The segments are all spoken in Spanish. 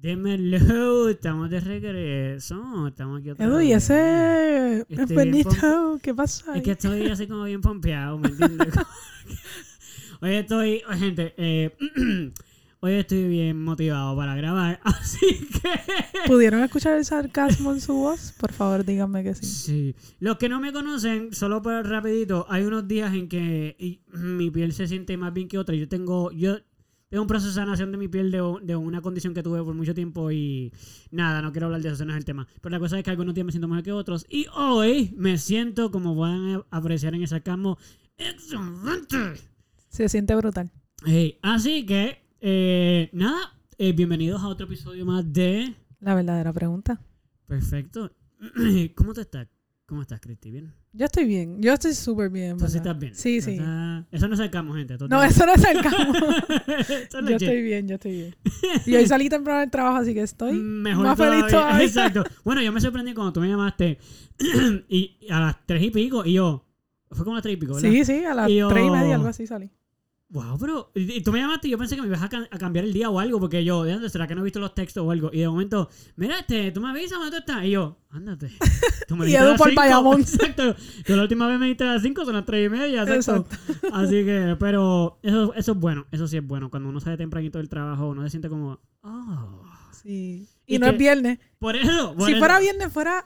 Démelo, estamos de regreso. Estamos aquí otra Edu, y vez. ese enfermito, ¿qué pasa? Es que estoy así como bien pompeado, ¿me entiendes? hoy estoy, oye, gente, eh, hoy estoy bien motivado para grabar, así que... ¿Pudieron escuchar el sarcasmo en su voz? Por favor, díganme que sí. Sí. Los que no me conocen, solo por rapidito, hay unos días en que mi piel se siente más bien que otra. Yo tengo, yo tengo un proceso de sanación de mi piel de, de una condición que tuve por mucho tiempo y nada, no quiero hablar de eso, ese no es el tema. Pero la cosa es que algunos días me siento mejor que otros y hoy me siento, como pueden apreciar en el sarcasmo, excelente. Se siente brutal. Hey, así que, eh, nada, eh, bienvenidos a otro episodio más de... La verdadera pregunta. Perfecto. ¿Cómo te estás? ¿Cómo estás, Cristi? ¿Bien? Yo estoy bien. Yo estoy súper bien. Tú sí ¿verdad? estás bien. Sí, sí. Eso no sacamos, gente. No, eso no. Eso no yo es estoy bien, yo estoy bien. Y hoy salí temprano del trabajo, así que estoy Mejor más feliz todavía. Exacto. Bueno, yo me sorprendí cuando tú me llamaste y a las tres y pico y yo. Fue como a las tres y pico, ¿verdad? Sí, sí, a las yo- tres y media, algo así salí. Wow, pero. Y, tú me llamaste y yo pensé que me ibas a, ca- a cambiar el día o algo, porque yo, ¿de dónde será que no he visto los textos o algo? Y de momento, mira, este, tú me avisas dónde tú estás. Y yo, ándate. Tú me Y las por cinco. Bayamón. Exacto. Yo la última vez me dijiste a las 5, son las tres y media, exacto. Exacto. Así que, pero eso, eso es bueno, eso sí es bueno. Cuando uno sale tempranito del trabajo, uno se siente como, oh. Sí. Y Y, no que- es viernes. Por eso. por Si eso. fuera viernes, fuera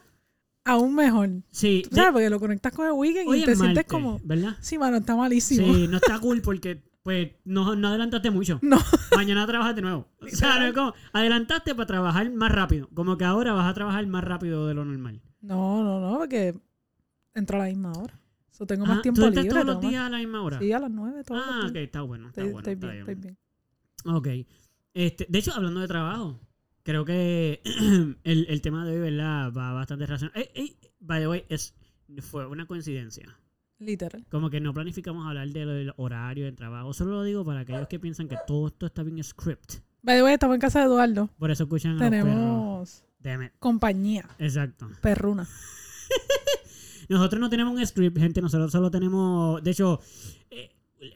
aún mejor. Sí. ¿Tú ¿Sabes? Porque lo conectas con el weekend Hoy y te sientes como. ¿Verdad? Sí, mano, está malísimo. Sí, no está cool porque, pues, no, no adelantaste mucho. No. Mañana trabajas de nuevo. O sea, no es como, adelantaste para trabajar más rápido. Como que ahora vas a trabajar más rápido de lo normal. No, no, no, porque entro a la misma hora. So, tengo más tiempo ¿Tú libre. todos los más- días a la misma hora? Sí, a las nueve, todos ah, los ok, está bueno, está Estoy, bueno. estoy está bien, estoy bien. Ok. Este, de hecho, hablando de trabajo, creo que el, el tema de hoy, ¿verdad? Va bastante relacionado. Ey, ey, by the way, es, fue una coincidencia. Literal. Como que no planificamos hablar del horario del trabajo. Solo lo digo para aquellos que piensan que todo esto está bien script. By the way, estamos en casa de Eduardo. Por eso escuchan a los perros. Tenemos compañía, Exacto. perruna. Nosotros no tenemos un script, gente. Nosotros solo tenemos. De hecho, eh,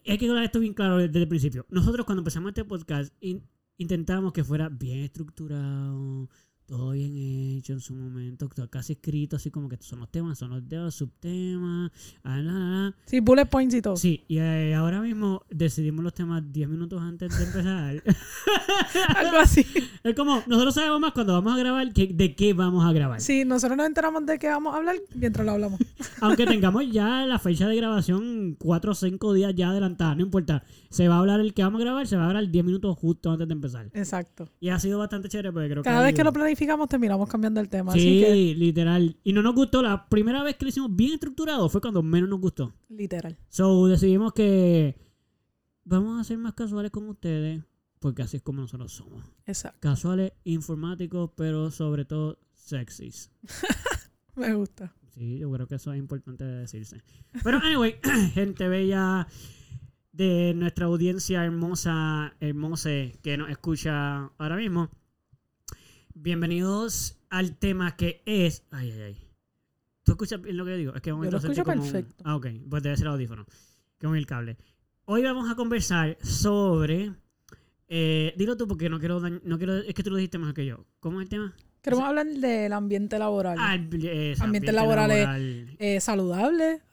hay que hablar esto bien claro desde el principio. Nosotros, cuando empezamos este podcast, in- intentamos que fuera bien estructurado, todo bien hecho en su momento, casi escrito, así como que estos son los temas, son los de los subtemas. ah, la, la, la. Sí, bullet points y todo. Sí, y eh, ahora mismo decidimos los temas 10 minutos antes de empezar. Algo así. es como, nosotros sabemos más cuando vamos a grabar que, de qué vamos a grabar. Sí, nosotros nos enteramos de qué vamos a hablar mientras lo hablamos. Aunque tengamos ya la fecha de grabación 4 o 5 días ya adelantada, no importa. Se va a hablar el que vamos a grabar, se va a hablar 10 minutos justo antes de empezar. Exacto. Y ha sido bastante chévere porque creo Cada vez que lo ayuda. Planificamos terminamos cambiando el tema. Sí, Así que, literal. Y no nos gustó. La primera vez que lo hicimos bien estructurado fue cuando menos nos gustó. literal. So decidimos que vamos a ser más casuales con ustedes porque así es como nosotros somos. Exacto. Casuales, informáticos, pero sobre todo sexys. Me gusta. Sí, yo creo que eso es importante de decirse. Pero, anyway, gente bella de nuestra audiencia hermosa, hermosa que nos escucha ahora mismo. Bienvenidos al tema que es. Ay, ay, ay. ¿Tú escuchas bien lo que yo digo? Es que momento lo escucho un- perfecto. Ah, ok. Pues debe ser el audífono. Que es el cable. Hoy vamos a conversar sobre. eh, dilo tú porque no quiero, dañ- no quiero. Es que tú lo dijiste mejor que yo. ¿Cómo es el tema? Queremos hablar del ambiente laboral. Ah, Ambientes laborales. laboral. Eh,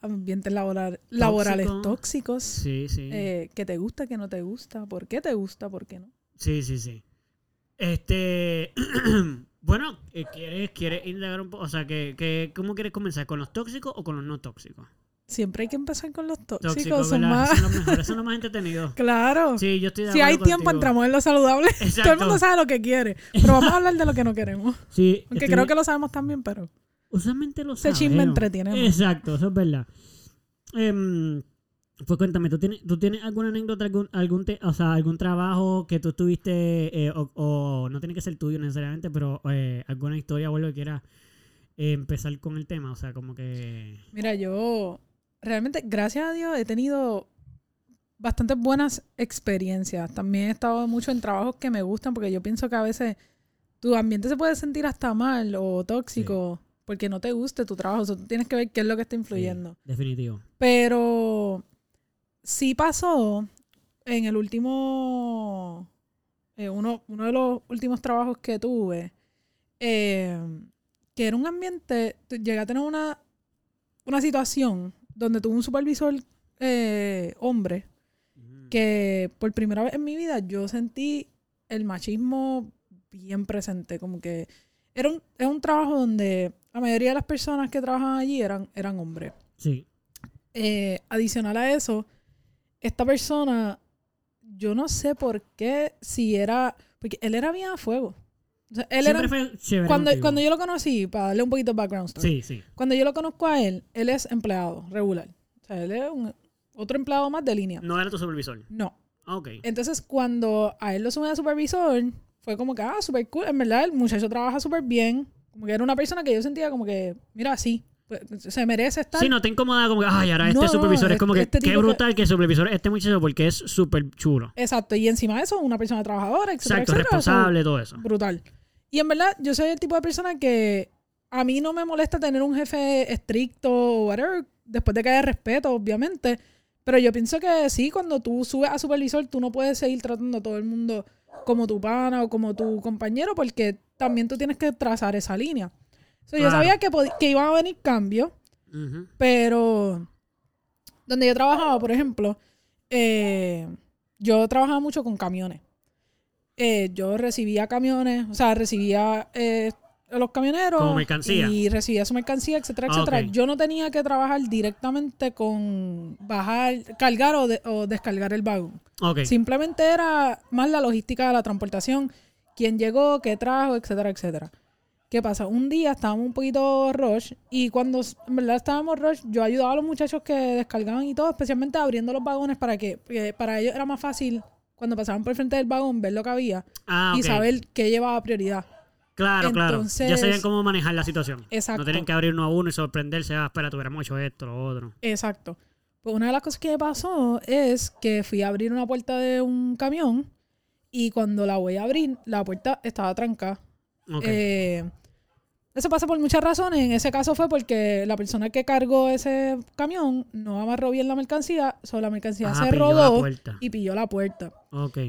ambientes laboral- laborales Tóxico. tóxicos. Sí, sí. Eh, que te gusta, que no te gusta, por qué te gusta, por qué no. Sí, sí, sí. Este. bueno, eh, ¿quieres, ¿quieres indagar un poco? O sea, que, que, ¿cómo quieres comenzar? ¿Con los tóxicos o con los no tóxicos? Siempre hay que empezar con los tóxicos. Son más... Son los mejores, son los más entretenidos. Claro. Sí, yo estoy de si hay tiempo, contigo. entramos en lo saludable. Todo el mundo sabe lo que quiere. Pero vamos a hablar de lo que no queremos. Sí, Aunque estoy- creo que lo sabemos también, pero. Usualmente lo Ese chisme sabemos. entretiene. Exacto, eso es verdad. Em, pues cuéntame, ¿tú tienes, ¿tú tienes alguna anécdota, algún, algún te- o sea, algún trabajo que tú tuviste, eh, o, o no tiene que ser tuyo necesariamente, pero eh, alguna historia o algo que quieras eh, empezar con el tema? O sea, como que... Mira, yo realmente, gracias a Dios, he tenido bastantes buenas experiencias. También he estado mucho en trabajos que me gustan porque yo pienso que a veces tu ambiente se puede sentir hasta mal o tóxico porque no te guste tu trabajo. O sea, tú tienes que ver qué es lo que está influyendo. Sí, definitivo. Pero sí pasó en el último eh, uno, uno de los últimos trabajos que tuve, eh, que era un ambiente, llegué a tener una, una situación donde tuve un supervisor eh, hombre que por primera vez en mi vida yo sentí el machismo bien presente, como que era un, es un trabajo donde la mayoría de las personas que trabajaban allí eran, eran hombres. Sí. Eh, adicional a eso, esta persona, yo no sé por qué, si era, porque él era bien a fuego. O sea, él Siempre era, fue chévere cuando, contigo. cuando yo lo conocí, para darle un poquito de background story, Sí, sí. cuando yo lo conozco a él, él es empleado regular. O sea, él es un- otro empleado más de línea. No era tu supervisor. No. Ah, Ok. Entonces, cuando a él lo suben a supervisor, fue como que, ah, súper cool. En verdad, el muchacho trabaja súper bien. Como que era una persona que yo sentía como que, mira, sí, se merece estar. Sí, no te incomoda como que, ay, ahora este No, no, supervisor es como que, este qué que- brutal que el supervisor es este muchacho porque es súper chulo. Exacto. Y encima de eso, una persona trabajadora, etcétera, Exacto, etcétera. responsable, todo eso. So, brutal. Y en verdad, yo soy el tipo de persona que a mí no me molesta tener un jefe estricto o whatever, después de que haya respeto, obviamente. Pero yo pienso que sí, cuando tú subes a supervisor, tú no puedes seguir tratando a todo el mundo como tu pana o como tu compañero, porque también tú tienes que trazar esa línea. So, Yo sabía que, que iban a venir cambios, pero donde yo trabajaba, por ejemplo, eh, yo trabajaba mucho con camiones. Eh, yo recibía camiones, o sea, recibía eh, a los camioneros Como mercancía. y recibía su mercancía, etcétera, Ah, etcétera. Yo no tenía que trabajar directamente con bajar, cargar o, de- o descargar el vagón. Ok. Simplemente era más la logística de la transportación, quién llegó, qué trajo, etcétera, etcétera. ¿Qué pasa? Un día estábamos un poquito rush y cuando en verdad estábamos rush, yo ayudaba a los muchachos que descargaban y todo, especialmente abriendo los vagones para que para ellos era más fácil cuando pasaban por el frente del vagón ver lo que había Ah, y saber qué llevaba prioridad. Claro, claro. Entonces- Ya sabían cómo manejar la situación. Exacto. No tienen que abrir uno a uno y sorprenderse. Ah, espera, tuviéramos hecho esto, lo otro. Exacto. Pues una de las cosas que me pasó es que fui a abrir una puerta de un camión y cuando la voy a abrir, la puerta estaba trancada. Eh, eso pasa por muchas razones. En ese caso fue porque la persona que cargó ese camión no amarró bien la mercancía, solo la mercancía Ah, se rodó y pilló la puerta. Ok.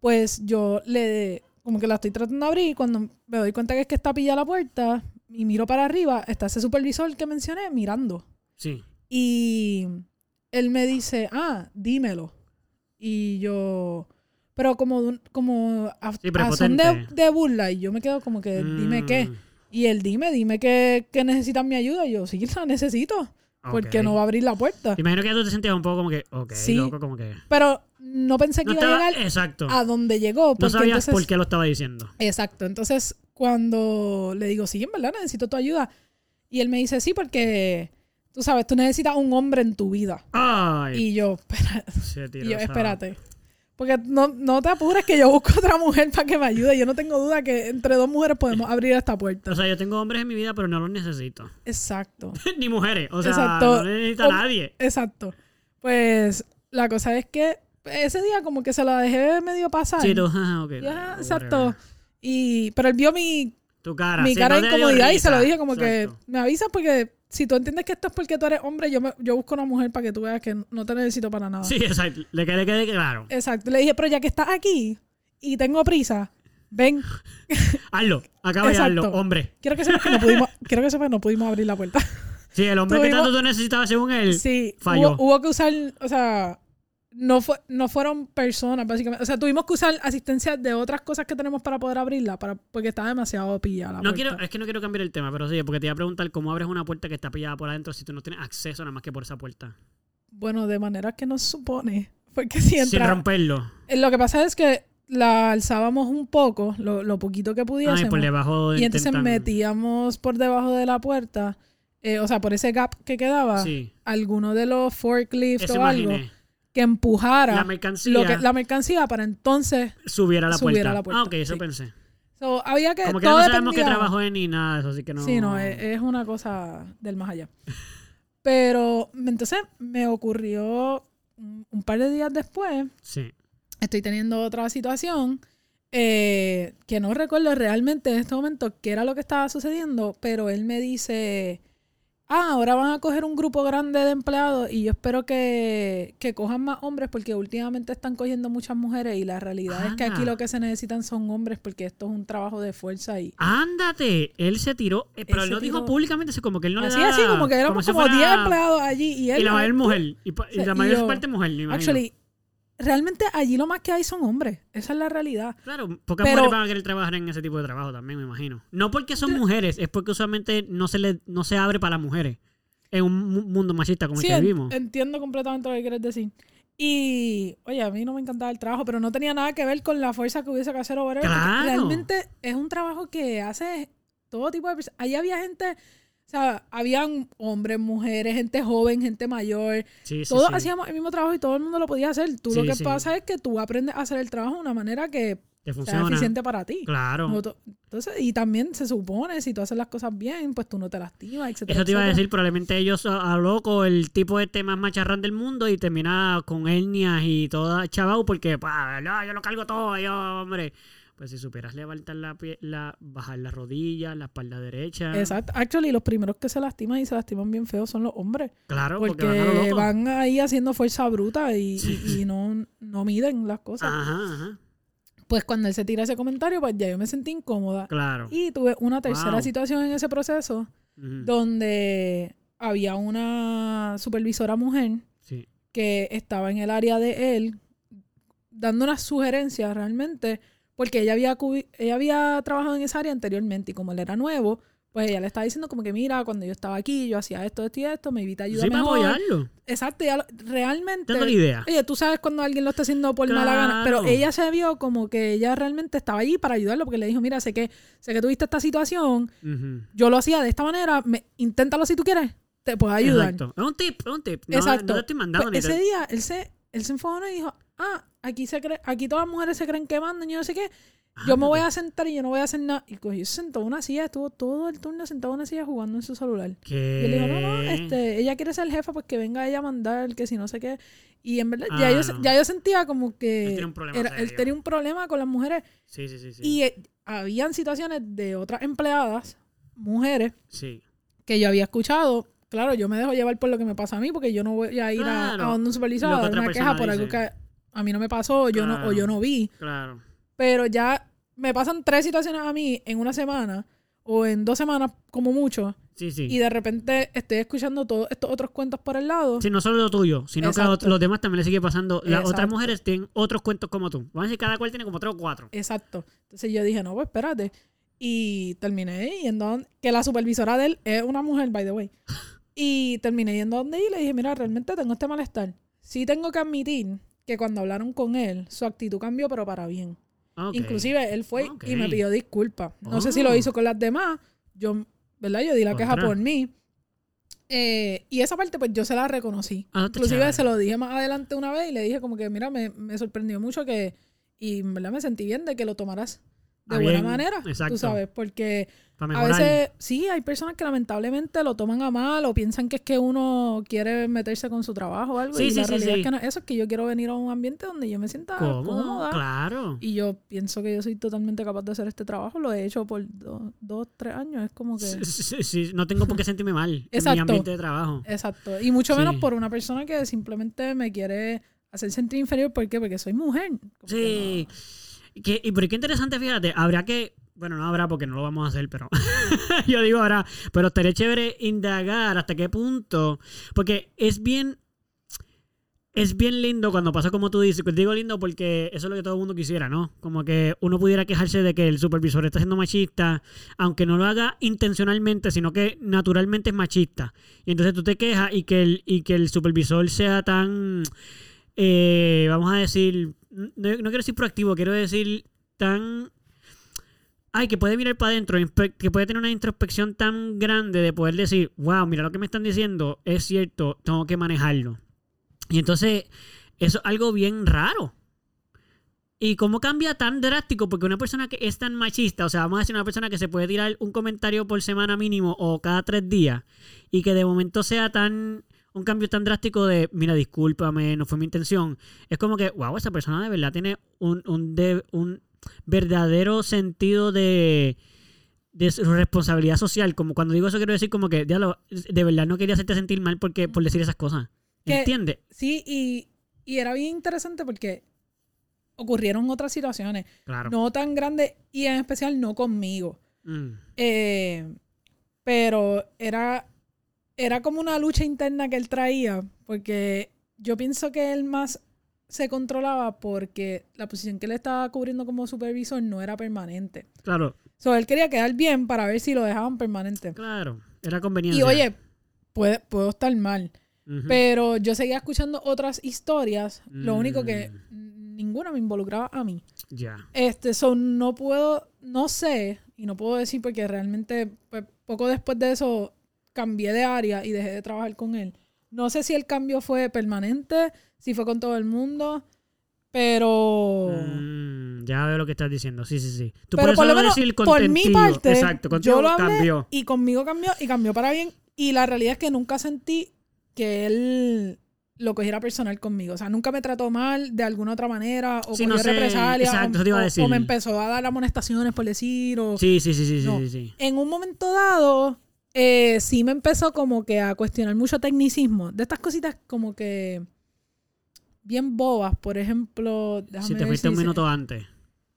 Pues yo le, como que la estoy tratando de abrir cuando me doy cuenta que es que está pillada la puerta y miro para arriba, está ese supervisor que mencioné mirando. Sí. Y él me dice, ah, dímelo. Y yo, pero como, como a, Sí, a son de, de burla. Y yo me quedo como que, dime qué. Y él, dime, dime que, que necesitas mi ayuda. Y yo, sí, la necesito. Porque no va a abrir la puerta. Imagino que tú te sentías un poco como que, ok, Sí. loco, como que. Pero no pensé que No iba estaba. a llegar Exacto. a donde llegó. no Porque sabías entonces, por qué lo estaba diciendo. Exacto. Entonces, cuando le digo, sí, en verdad necesito tu ayuda. Y él me dice, sí, porque tú sabes, tú necesitas un hombre en tu vida. Ay. Y yo, espera, se tiró y yo, espérate. Porque no, no te apures que yo busco otra mujer para que me ayude. Yo no tengo duda que entre dos mujeres podemos abrir esta puerta. O sea, yo tengo hombres en mi vida, pero no los necesito. Exacto. Ni mujeres. O sea, Exacto. no necesita Hom- nadie. Exacto. Pues la cosa es que ese día como que se la dejé medio pasar. Sí, tú, ah, ok. Ya, exacto. Y, pero él vio mi, Tu cara. mi cara no de incomodidad y se lo dije como Exacto. que me avisas porque si tú entiendes que esto es porque tú eres hombre, yo, me- yo busco una mujer para que tú veas que no te necesito para nada. Sí, exacto. Le quede, quede claro. Exacto. Le dije, pero ya que estás aquí y tengo prisa, ven, Hazlo. Acaba de hazlo, hombre. quiero que sepas que no pudimos, quiero que sepas que no pudimos abrir la puerta. Sí, el hombre que tanto tú necesitabas según él. Sí, falló. Hubo, hubo que usar, o sea, no, fue, no fueron personas, básicamente. O sea, tuvimos que usar asistencia de otras cosas que tenemos para poder abrirla, para, porque estaba demasiado pillada la No puerta. quiero, es que no quiero cambiar el tema, pero sí, porque te iba a preguntar cómo abres una puerta que está pillada por adentro si tú no tienes acceso nada más que por esa puerta. Bueno, de manera que no se supone. Porque si Sin entra... romperlo. Eh, Lo que pasa es que la alzábamos un poco, lo, lo poquito que Ay, pudiésemos. por debajo y entonces intentan- metíamos por debajo de la puerta, eh, o sea, por ese gap que quedaba, Sí. alguno de los forklifts Eso o algo imaginé. Que empujara La mercancía lo que, la mercancía para entonces subiera la puerta. la puerta, Ah, ok, eso sí. pensé. So, había que. Como que todo no sabemos qué dependía- trabajo es ni nada de eso, así que no. Sí, no, es, es una cosa del más allá. Pero entonces me ocurrió un, un par de días después, Sí. estoy teniendo otra situación eh, que no recuerdo realmente en este momento qué era lo que estaba sucediendo, pero él me dice ah, ahora van a coger un grupo grande de empleados y yo espero que, que cojan más hombres porque últimamente están cogiendo muchas mujeres y la realidad es que aquí lo que se necesitan son hombres porque esto es un trabajo de fuerza y... Ándate, él se tiró, eh, pero Él lo dijo públicamente, así como que él no así, le da... así, como que éramos como 10 fuera- empleados allí y él... Y la mayor mujer, y, la mayor yo- parte mujer, me imagino. Actually, realmente allí lo más que hay son hombres. Esa es la realidad. Claro, pocas Pero- mujeres van a querer trabajar en ese tipo de trabajo también, me imagino. No porque son mujeres, es porque usualmente no se le no se abre para las mujeres. En un mu- mundo machista como Sí, el que vivimos. entiendo completamente lo que quieres decir. Y, oye, a mí no me encantaba el trabajo, pero no tenía nada que ver con la fuerza que hubiese que hacer o Claro. Realmente es un trabajo que hace todo tipo de personas. Allí había gente, sea, habían hombres, mujeres, gente joven, gente mayor. Sí, sí, Todos sí. hacíamos el mismo trabajo y todo el mundo lo podía hacer. Tú lo que pasa es que tú aprendes a hacer el trabajo de una manera que Que sea eficiente para ti. Claro. Entonces, y también se supone, si tú haces las cosas bien, pues tú no te lastimas, etcétera. Eso te iba a decir, probablemente ellos a, a loco el tipo este más macharrán del mundo y termina con hernias y toda chavau porque, pa, yo lo cargo todo, yo, hombre. Pues si supieras levantar la, la bajar las rodillas, la espalda derecha. Exacto. Actually, los primeros que se lastiman y se lastiman bien feo son los hombres. Claro, porque, Porque van ahí haciendo fuerza bruta y, Sí. y- y no, no miden las cosas. Ajá, ajá. Pues cuando él se tira ese comentario, pues ya yo me sentí incómoda. Claro. Y tuve una tercera Wow. situación en ese proceso donde había una supervisora mujer Sí. que estaba en el área de él dando unas sugerencias realmente porque ella había ella había trabajado en esa área anteriormente y como él era nuevo pues ella le estaba diciendo como que mira cuando yo estaba aquí yo hacía esto esto y esto me evita ayuda Sí, para apoyarlo. exacto ella lo- realmente la idea. Oye, tú sabes cuando alguien lo está haciendo por mala gana, pero ella se vio como que ella realmente estaba allí para ayudarlo porque le dijo, mira, sé que sé que tuviste esta situación, yo lo hacía de esta manera, me, inténtalo si tú quieres, te puedo ayudar. Exacto. Es un tip, es un tip. No, Exacto. no te estoy mandando Pues ese día él se, él se enfogonó y dijo, ah, aquí se cree, aquí todas las mujeres se creen que mandan, yo no sé qué. Yo me voy a sentar y yo no voy a hacer nada. Y cogió, se sentó en una silla, estuvo todo el turno sentado en una silla jugando en su celular. ¿Qué? Y él dijo, no, no, este, ella quiere ser jefa, pues que venga ella a mandar, que si no sé qué. Y en verdad, ya, Ah, yo, no. ya yo sentía como que Él tiene un problema era- él serio. tenía un problema con las mujeres. Sí, sí, sí. sí. Y eh, habían situaciones de otras empleadas, mujeres, Sí. que yo había escuchado. Claro, yo me dejo llevar por lo que me pasa a mí, porque yo no voy a ir a- donde un supervisor a dar una queja por algo que a mí no me pasó o yo, no, o yo no vi. Claro. Pero ya me pasan tres situaciones a mí en una semana o en dos semanas como mucho Sí, sí. y de repente estoy escuchando todos estos otros cuentos por el lado. Sí, no solo lo tuyo, sino que a los demás también les sigue pasando. Las otras mujeres tienen otros cuentos como tú. Vamos a decir, cada cual tiene como tres o cuatro. Exacto. Entonces yo dije, no, pues espérate. Y terminé yendo, a que la supervisora de él es una mujer, by the way. Y terminé yendo donde y le dije, mira, realmente tengo este malestar. Sí tengo que admitir que cuando hablaron con él, su actitud cambió, pero para bien. Ok. Inclusive él fue Ok. y me pidió disculpas. No sé si lo hizo con las demás. Yo, ¿verdad? Yo di la queja por mí. Eh, y esa parte, pues yo se la reconocí. Ah, Inclusive se lo dije más adelante una vez y le dije como que, mira, me, me sorprendió mucho que, y verdad me sentí bien de que lo tomaras de Ah, buena bien, manera. exacto. Tú sabes, porque a mejorar. veces sí, hay personas que lamentablemente lo toman a mal o piensan que es que uno quiere meterse con su trabajo o algo. Sí, y sí, la sí, realidad es que no, eso es que yo quiero venir a un ambiente donde yo me sienta ¿Cómo? cómoda. Claro. Y yo pienso que yo soy totalmente capaz de hacer este trabajo. Lo he hecho por do- dos, tres años. Es como que... Sí, sí, no tengo por qué sentirme mal en mi ambiente de trabajo. Exacto. Y mucho menos por una persona que simplemente me quiere hacer sentir inferior. ¿Por qué? Porque soy mujer. Como Sí. que Que- y pero qué interesante, fíjate, habría que, bueno, no habrá porque no lo vamos a hacer, pero yo digo habrá, pero estaría chévere indagar hasta qué punto, porque es bien, es bien lindo cuando pasa como tú dices, digo lindo porque eso es lo que todo el mundo quisiera, ¿no? Como que uno pudiera quejarse de que el supervisor está siendo machista, aunque no lo haga intencionalmente, sino que naturalmente es machista. Y entonces tú te quejas y que el, y que el supervisor sea tan, eh, vamos a decir, no, no quiero decir proactivo, quiero decir tan... Ay, que puede mirar para adentro, que puede tener una introspección tan grande de poder decir, wow, mira lo que me están diciendo, es cierto, tengo que manejarlo. Y entonces, eso es algo bien raro. ¿Y cómo cambia tan drástico? Porque una persona que es tan machista, o sea, vamos a decir una persona que se puede tirar un comentario por semana mínimo o cada tres días, y que de momento sea tan un cambio tan drástico de, mira, discúlpame, no fue mi intención. Es como que, wow, esa persona de verdad tiene un, un verdadero sentido de, responsabilidad social. Como cuando digo eso quiero decir como que, diablo, de verdad no quería hacerte sentir mal porque, por decir esas cosas. ¿Entiendes? Sí, y, y era bien interesante porque ocurrieron otras situaciones, Claro. no tan grandes y en especial no conmigo. Mm, Eh, pero era, era como una lucha interna que él traía, porque yo pienso que él más se controlaba porque la posición que él estaba cubriendo como supervisor no era permanente. claro, So, él quería quedar bien para ver si lo dejaban permanente. claro. Era conveniente. Y oye, puede, puedo estar mal, pero yo seguía escuchando otras historias, lo único que Mm. ninguna me involucraba a mí. Ya. Este, so, no puedo, no sé, y no puedo decir porque realmente pues, poco después de eso cambié de área y dejé de trabajar con él. No sé si el cambio fue permanente, si fue con todo el mundo, pero... Mm, ya veo lo que estás diciendo. Sí, sí, sí. Tú pero por lo menos decir por mi parte, Exacto, yo lo hablé cambió. y conmigo cambió y cambió para bien. Y la realidad es que nunca sentí que él lo cogiera personal conmigo. O sea, nunca me trató mal de alguna otra manera o Sí, no sé, represalias o- exacto, eso te iba a o- decir. o me empezó a dar amonestaciones por decir o Sí, sí, sí, sí, sí, No. sí, sí. en un momento dado, eh, sí me empezó como que a cuestionar mucho tecnicismo. De estas cositas como que bien bobas, por ejemplo. déjame Si te fuiste un minuto antes.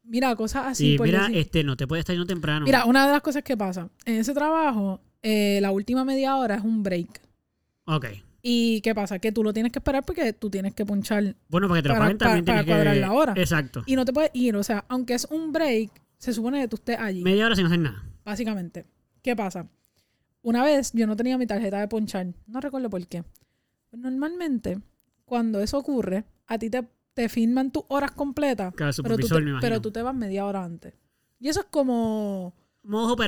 Mira, cosas así. Sí, por mira, decir. este, no te puedes estar yendo temprano. Mira, una de las cosas que pasa, en ese trabajo, eh, la última media hora es un break. Ok. ¿Y qué pasa? Que tú lo tienes que esperar porque tú tienes que punchar Bueno, para que te lo Para- paguen también para- tienes para que... cuadrar la hora. Exacto. y no te puedes ir. O sea, aunque es un break, se supone que tú estés allí. Media hora sin hacer nada. Básicamente. ¿Qué pasa? Una vez yo no tenía mi tarjeta de ponchar. No recuerdo por qué. Pues Normalmente, cuando eso ocurre, a ti te, te firman tus horas completas, Claro, pero tú, te, me pero tú te vas media hora antes. Y eso es como...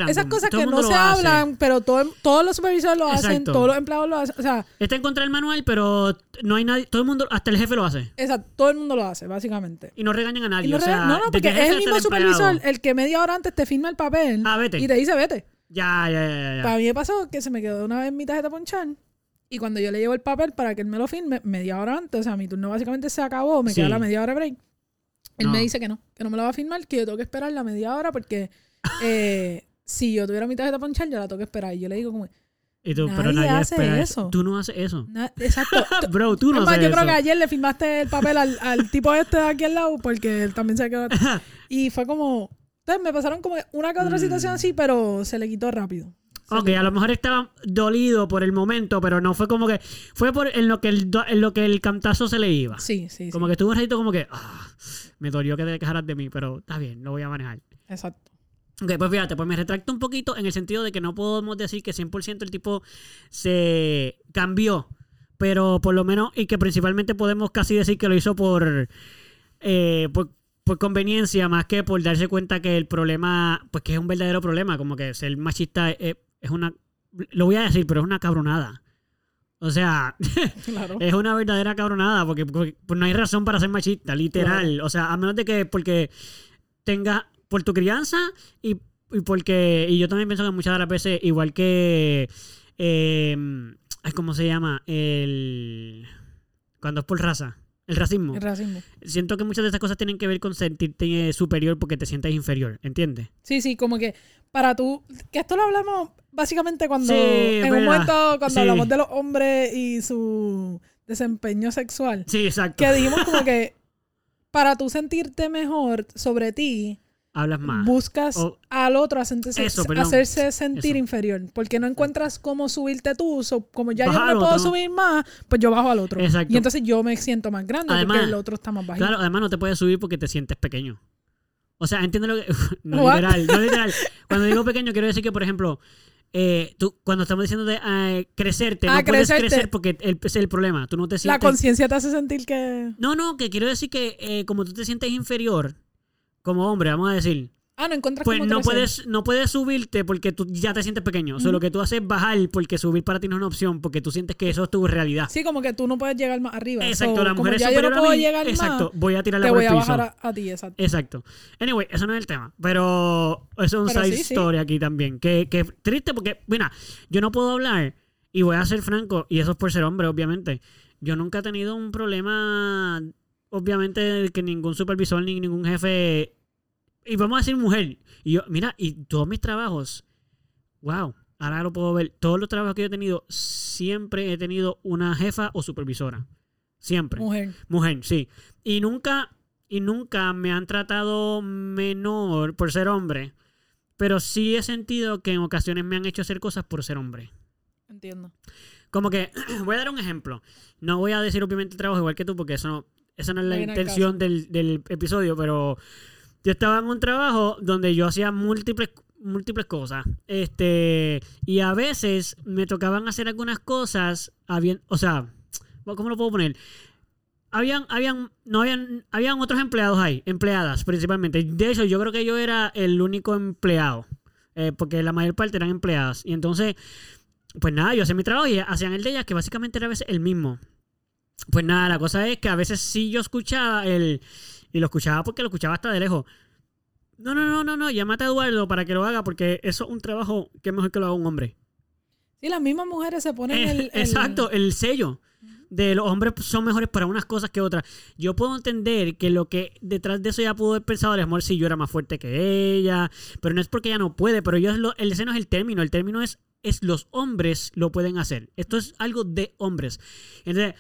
Esas cosas Todo que no se hace. hablan, pero todo- todos los supervisores lo hacen, Exacto. todos los empleados lo hacen. O sea, Está en contra del manual, pero no hay nadie... Todo el mundo, hasta el jefe lo hace. esa- todo el mundo lo hace, básicamente. Y no regañan a nadie. No, o sea, re- no, porque es el mismo supervisor el que media hora antes te firma el papel Ah, vete. y te dice vete. Ya, ya, ya, ya. Para mí me pasó que se me quedó una vez mi tarjeta ponchar y cuando yo le llevo el papel para que él me lo firme, media hora antes, o sea, mi turno básicamente se acabó, me Sí. queda la media hora break. Él No. me dice que no, que no me lo va a firmar, que yo tengo que esperar la media hora porque eh, si yo tuviera mi tarjeta ponchar, yo la tengo que esperar. Y yo le digo como, Y tú, pero Nadie nadie hace espera eso. Tú no haces eso. "Na- exacto. Bro, tú no es más, haces yo creo eso. que ayer le firmaste el papel al, al tipo este de aquí al lado porque él también se quedó. Y fue como, entonces me pasaron como una que otra Mm. situación así, pero se le quitó rápido. Ok, a lo mejor estaba dolido por el momento, pero no fue como que. Fue por en lo que el, en lo que el cantazo se le iba. Sí, sí, sí. Como que estuvo un ratito como que. "Ah, me dolió que te quejaras de mí, pero está bien, lo voy a manejar. Exacto. Ok, pues fíjate, pues me retracto un poquito en el sentido de que no podemos decir que 100% el tipo se cambió, pero por lo menos, y que principalmente podemos casi decir que lo hizo por, eh, por, por conveniencia más que por darse cuenta que el problema, pues que es un verdadero problema, como que ser machista es, es una, lo voy a decir, pero es una cabronada. O sea, Claro. es una verdadera cabronada porque, porque, pues, no hay razón para ser machista, literal. O sea, a menos de que porque tengas por tu crianza y, y porque y yo también pienso que muchas de las veces igual que eh, ¿cómo se llama? El cuando es por raza, el racismo. El racismo. Siento que muchas de esas cosas tienen que ver con sentirte superior porque te sientes inferior, ¿entiendes? Sí, sí, como que para tú, que esto lo hablamos básicamente cuando, Sí, en un momento cuando Sí. hablamos de los hombres y su desempeño sexual, Sí, exacto. que dijimos como que para tú sentirte mejor sobre ti, Hablas más. buscas O- al otro hacerse, Eso, hacerse sentir Eso. inferior, porque no encuentras cómo subirte tú, so- como ya yo no me puedo otro. subir más, pues yo bajo al otro. Exacto. Y entonces yo me siento más grande Además, porque el otro está más bajito. Claro, además no te puedes subir porque te sientes pequeño. O sea, entiende lo que. No What? literal, no literal. Cuando digo pequeño, quiero decir que, por ejemplo, eh, tú, cuando estamos diciendo de eh, crecerte, Ah, no puedes crecerte. crecer porque el, es el problema. Tú no te La sientes. conciencia te hace sentir que... No, no, que quiero decir que eh, como tú te sientes inferior, como hombre, vamos a decir, Ah, no encuentras pues cómo no puedes, no puedes subirte porque tú ya te sientes pequeño. O sea, lo que tú haces es bajar porque subir para ti no es una opción porque tú sientes que eso es tu realidad. Sí, como que tú no puedes llegar más arriba. Exacto, So, la como mujer es ya yo no superior a puedo mí. llegar Exacto, más, voy a tirarla te por voy el a bajar a, a ti, exacto. Exacto. Anyway, eso no es el tema. Pero eso es un Pero side sí, sí. story aquí también. Que, que triste porque, mira, yo no puedo hablar, y voy a ser franco, y eso es por ser hombre, obviamente. Yo nunca he tenido un problema, obviamente, que ningún supervisor ni ningún jefe y vamos a decir mujer. Y yo, mira, y todos mis trabajos, wow, ahora lo puedo ver. Todos los trabajos que yo he tenido, siempre he tenido una jefa o supervisora. Siempre. Mujer. Mujer, sí. Y nunca, y nunca me han tratado menor por ser hombre. Pero sí he sentido que en ocasiones me han hecho hacer cosas por ser hombre. Entiendo. Como que, voy a dar un ejemplo. No voy a decir obviamente el trabajo igual que tú, porque eso no, esa no es la intención del, del episodio, pero yo estaba en un trabajo donde yo hacía múltiples múltiples cosas. Este, y a veces me tocaban hacer algunas cosas, habían, o sea, ¿cómo lo puedo poner? Habían, habían, no habían, habían otros empleados ahí, empleadas principalmente. De hecho, yo creo que yo era el único empleado, eh, porque la mayor parte eran empleadas. Y entonces, pues nada, yo hacía mi trabajo y hacían el de ellas, que básicamente era a veces el mismo. Pues nada, la cosa es que a veces sí yo escuchaba el. Y lo escuchaba porque lo escuchaba hasta de lejos. No, no, no, no, no, llámate a Eduardo para que lo haga porque eso es un trabajo que es mejor que lo haga un hombre. Sí, las mismas mujeres se ponen el, el- Exacto, el sello de los hombres son mejores para unas cosas que otras. Yo puedo entender que lo que detrás de eso ya pudo haber pensado, el amor, si yo era más fuerte que ella, pero no es porque ella no puede, pero yo es lo, el ese no es el término, el término es, es los hombres lo pueden hacer. Esto es algo de hombres. Entonces,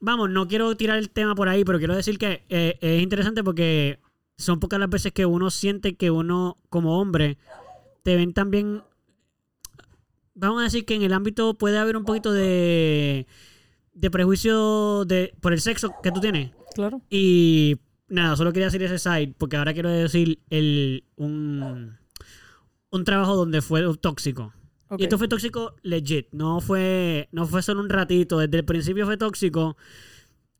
vamos, no quiero tirar el tema por ahí, pero quiero decir que eh, es interesante porque son pocas las veces que uno siente que uno, como hombre, te ven también. Vamos a decir que en el ámbito puede haber un poquito de, de prejuicio de, por el sexo que tú tienes. Claro. Y nada, solo quería decir ese side, porque ahora quiero decir el, un, un trabajo donde fue tóxico. Y esto fue tóxico legit. No fue, no fue solo un ratito. Desde el principio fue tóxico.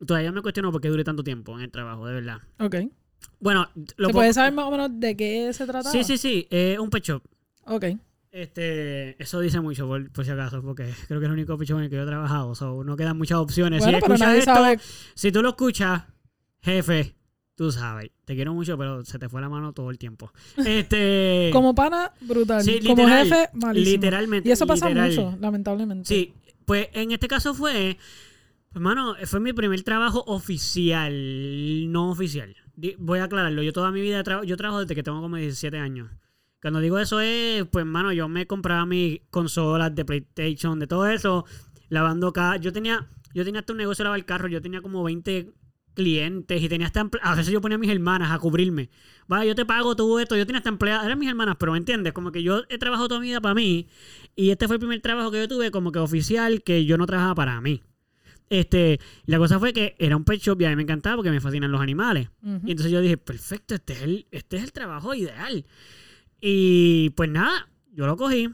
Todavía me cuestiono por qué duré tanto tiempo en el trabajo, de verdad. Ok. Bueno, lo ¿Se puede saber más o menos de qué se trataba? Sí, sí, sí. eh, un pet shop. Ok. Este, eso dice mucho por, por si acaso, porque creo que es el único pet shop en el que yo he trabajado. So, no quedan muchas opciones. Bueno, si escuchas esto, sabe. si tú lo escuchas, jefe, tú sabes. Te quiero mucho, pero se te fue la mano todo el tiempo. Este. Como pana, brutal. Sí, Como jefe, malísimo. literalmente. Y eso pasa literal. mucho, lamentablemente. Sí, pues en este caso fue, hermano, fue mi primer trabajo oficial, no oficial. Voy a aclararlo, yo toda mi vida, tra- yo trabajo desde que tengo como 17 años. Cuando digo eso es, pues hermano, yo me compraba mis consolas de PlayStation, de todo eso, lavando acá. Yo tenía, yo tenía hasta un negocio de lavar carro, yo tenía como 20 clientes y tenía hasta, a veces yo ponía a mis hermanas a cubrirme. Va, yo te pago todo esto, yo tenía hasta empleadas, eran mis hermanas, pero ¿me entiendes? Como que yo he trabajado toda mi vida para mí y este fue el primer trabajo que yo tuve como que oficial que yo no trabajaba para mí. Este, la cosa fue que era un pet shop y a mí me encantaba porque me fascinan los animales. Y entonces yo dije, perfecto, este es el, este es el trabajo ideal. Y pues nada, yo lo cogí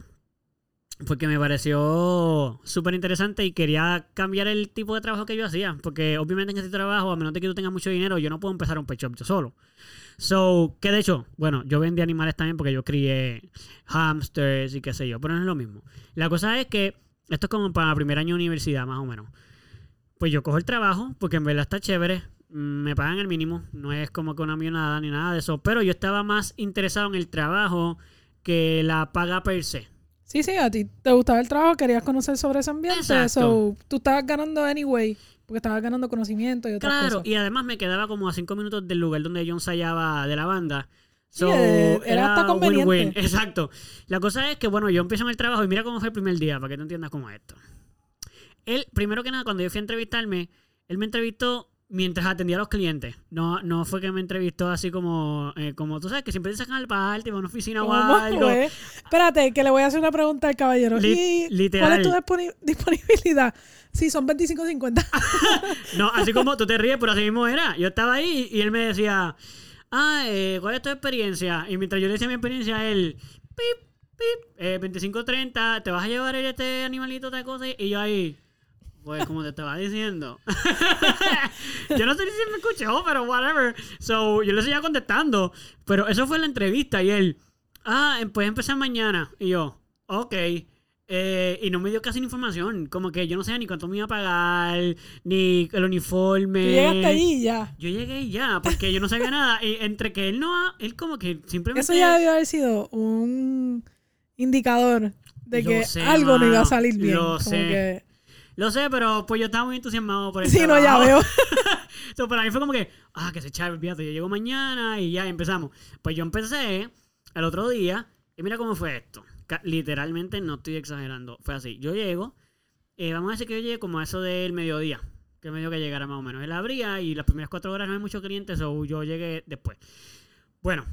porque me pareció súper interesante y quería cambiar el tipo de trabajo que yo hacía. Porque obviamente en este trabajo, a menos de que tú tengas mucho dinero, yo no puedo empezar un pet shop yo solo. So, que de hecho, bueno, yo vendí animales también porque yo crié hamsters y qué sé yo, pero no es lo mismo. La cosa es que esto es como para primer año de universidad, más o menos. Pues yo cojo el trabajo porque en verdad está chévere. Me pagan el mínimo. No es como que una millonada ni nada de eso. Pero yo estaba más interesado en el trabajo que la paga per se. Sí, sí, a ti te gustaba el trabajo, querías conocer sobre ese ambiente. Exacto. So, tú estabas ganando anyway, porque estabas ganando conocimiento y otras Claro, cosas. y además me quedaba como a cinco minutos del lugar donde yo ensayaba de la banda. Sí, So, eh, era hasta conveniente. Exacto. La cosa es que, bueno, yo empiezo en el trabajo y mira cómo fue el primer día, para que tú entiendas cómo es esto. Él, primero que nada, cuando yo fui a entrevistarme, él me entrevistó mientras atendía a los clientes. No, no fue que me entrevistó así como, eh, como tú sabes, que siempre te sacan al parte, a una oficina o ¿Cómo algo. fue? Espérate, que le voy a hacer una pregunta al caballero. Li- ¿Y literal. ¿Cuál es tu disponi- disponibilidad? Sí, son 25.50. No, así como tú te ríes, pero así mismo era. Yo estaba ahí y él me decía, ah, eh, ¿cuál es tu experiencia? Y mientras yo le decía mi experiencia, él, pip, pip, eh, 25-30, ¿te vas a llevar este animalito, otra cosa? Y yo ahí, pues como te estaba diciendo. yo no sé si me escuchó, pero whatever. So, yo le seguía contestando. Pero eso fue la entrevista y él, ah, pues empezar mañana. Y yo, ok. Eh, y no me dio casi ni información. Como que yo no sé ni cuánto me iba a pagar, ni el uniforme. Llegaste y ya. Yo llegué y ya, porque yo no sabía nada. Y entre que él no, ha- él como que simplemente. Eso ya debió haber sido un indicador de que sé, algo no iba a salir bien. lo Como sé. que- Lo sé, pero pues yo estaba muy entusiasmado por el Sí, no, ya veo. So, para mí fue como que, ah, que se echaba, olvídate, yo llego mañana y ya empezamos. Pues yo empecé el otro día y mira cómo fue esto. Literalmente no estoy exagerando. Fue así. Yo llego, eh, vamos a decir que yo llegué como a eso del mediodía. Que me dio que llegara más o menos. Él abría y las primeras cuatro horas no hay muchos clientes, o yo llegué después. Bueno,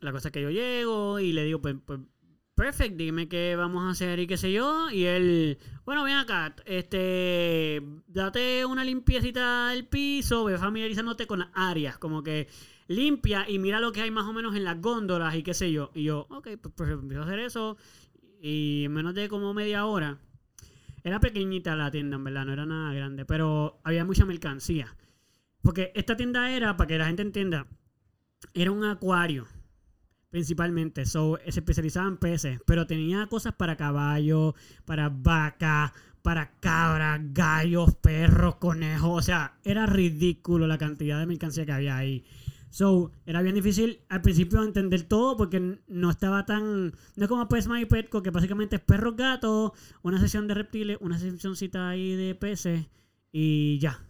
la cosa es que yo llego y le digo, pues, pues perfect, dime qué vamos a hacer y qué sé yo. Y él, bueno, ven acá, este, date una limpiecita del piso, ve familiarizándote con las áreas, como que limpia y mira lo que hay más o menos en las góndolas y qué sé yo. Y yo, ok, pues perfecto, empiezo a hacer eso y en menos de como media hora. Era pequeñita la tienda, en verdad, no era nada grande, pero había mucha mercancía. Porque esta tienda era, para que la gente entienda, era un acuario principalmente. So, se especializaba en peces, pero tenía cosas para caballos, para vacas, para cabras, gallos, perros, conejos. O sea, era ridículo la cantidad de mercancía que había ahí. So, era bien difícil al principio entender todo porque no estaba tan... No es como Pet My Petco, que básicamente es perros, gatos, una sesión de reptiles, una seccióncita ahí de peces y ya.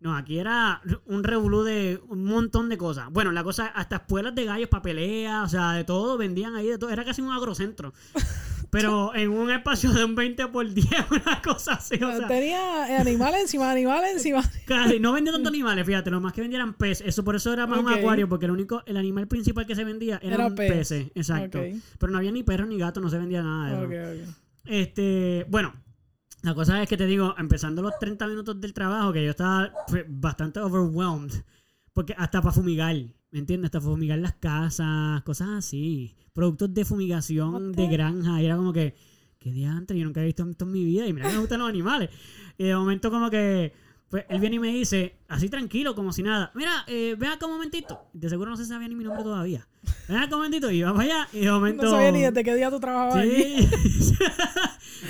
No, aquí era un revolú de un montón de cosas. Bueno, la cosa, hasta espuelas de gallos para pelea, o sea, de todo, vendían ahí de todo. Era casi un agrocentro. Pero en un espacio de un 20 por 10, una cosa así, o sea, Tenía animales encima, animales encima. casi. No vendían tantos animales, fíjate, lo más que vendían eran peces. Eso por eso era más un acuario, porque el único, el animal principal que se vendía Era eran pez. peces. Exacto. Pero no había ni perros ni gatos, no se vendía nada de eso. Este, bueno, la cosa es que te digo, empezando los 30 minutos del trabajo, que yo estaba bastante overwhelmed, porque hasta para fumigar, ¿me entiendes? Hasta para fumigar las casas, cosas así, productos de fumigación de Ok. granja, y era como que, qué diantre, yo nunca he visto esto en mi vida, y mira que me gustan los animales. Y de momento como que, pues él viene y me dice, así tranquilo, como si nada, mira, eh, ven acá un momentito, de seguro no se sabía ni mi nombre todavía, ven acá un momentito, y vamos allá, y de momento... No sabía ni desde qué día tú trabajabas. Sí.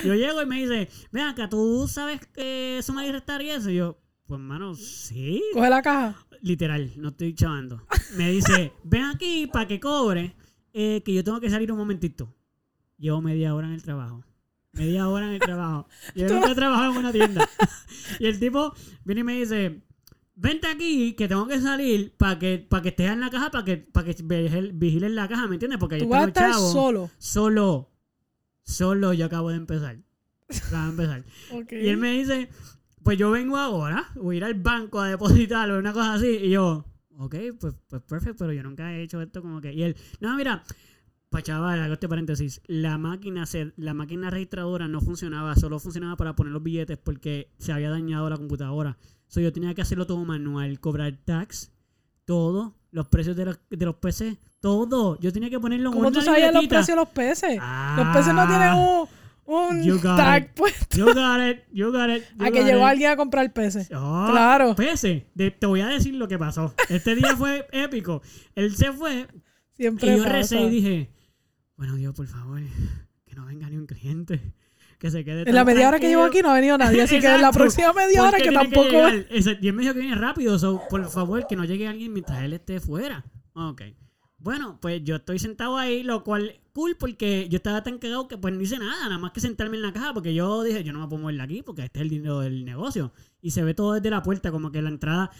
yo llego y me dice, ven acá, ¿tú sabes que sumar y restar y eso? Y yo, pues hermano, sí. Coge la caja. Literal, no estoy chavando. Me dice, ven aquí para que cobre, eh, que yo tengo que salir un momentito. Llevo media hora en el trabajo. Media hora en el trabajo. Yo nunca he trabajado en una tienda. y el tipo viene y me dice, vente aquí, que tengo que salir para que, para que estés en la caja, para que, para que vigil- vigiles la caja, ¿me entiendes? Porque ahí Tú vas a están los estar chavos. solo. Solo. Solo yo acabo de empezar. Acabo de empezar. Y él me dice, pues yo vengo ahora, voy a ir al banco a depositarlo, una cosa así. Y yo, ok, pues, pues perfecto, pero yo nunca he hecho esto como que... Y él, no, mira, para chaval, hago este paréntesis, la máquina, se, la máquina registradora no funcionaba, solo funcionaba para poner los billetes porque se había dañado la computadora. So, yo tenía que hacerlo todo manual, cobrar tax, todo, los precios de los, de los PC, todo. Yo tenía que ponerlo en ¿Cómo una tú sabías los precios de los? Ah. Los peces no tienen un, un You got tag it. puesto. You got it, you got it. you A que got llegó it. alguien a comprar peces. Ah, Claro. De- te voy a decir lo que pasó. Este día fue épico. Él se fue y Siempre yo pasa. recé y dije, bueno Dios, por favor, que no venga ni un cliente. Que se quede En la media hora que llevo aquí no ha venido nadie, así que en la próxima media ¿Por hora que tampoco... llegar? Ese- Y él me dijo que viene rápido, so, por favor, que no llegue alguien mientras él esté fuera. Ok. Bueno, pues yo estoy sentado ahí, lo cual cool porque yo estaba tan cagado que pues no hice nada, nada más que sentarme en la caja porque yo dije, yo no me puedo mover de aquí porque este es el dinero del negocio. Y se ve todo desde la puerta, como que la entrada,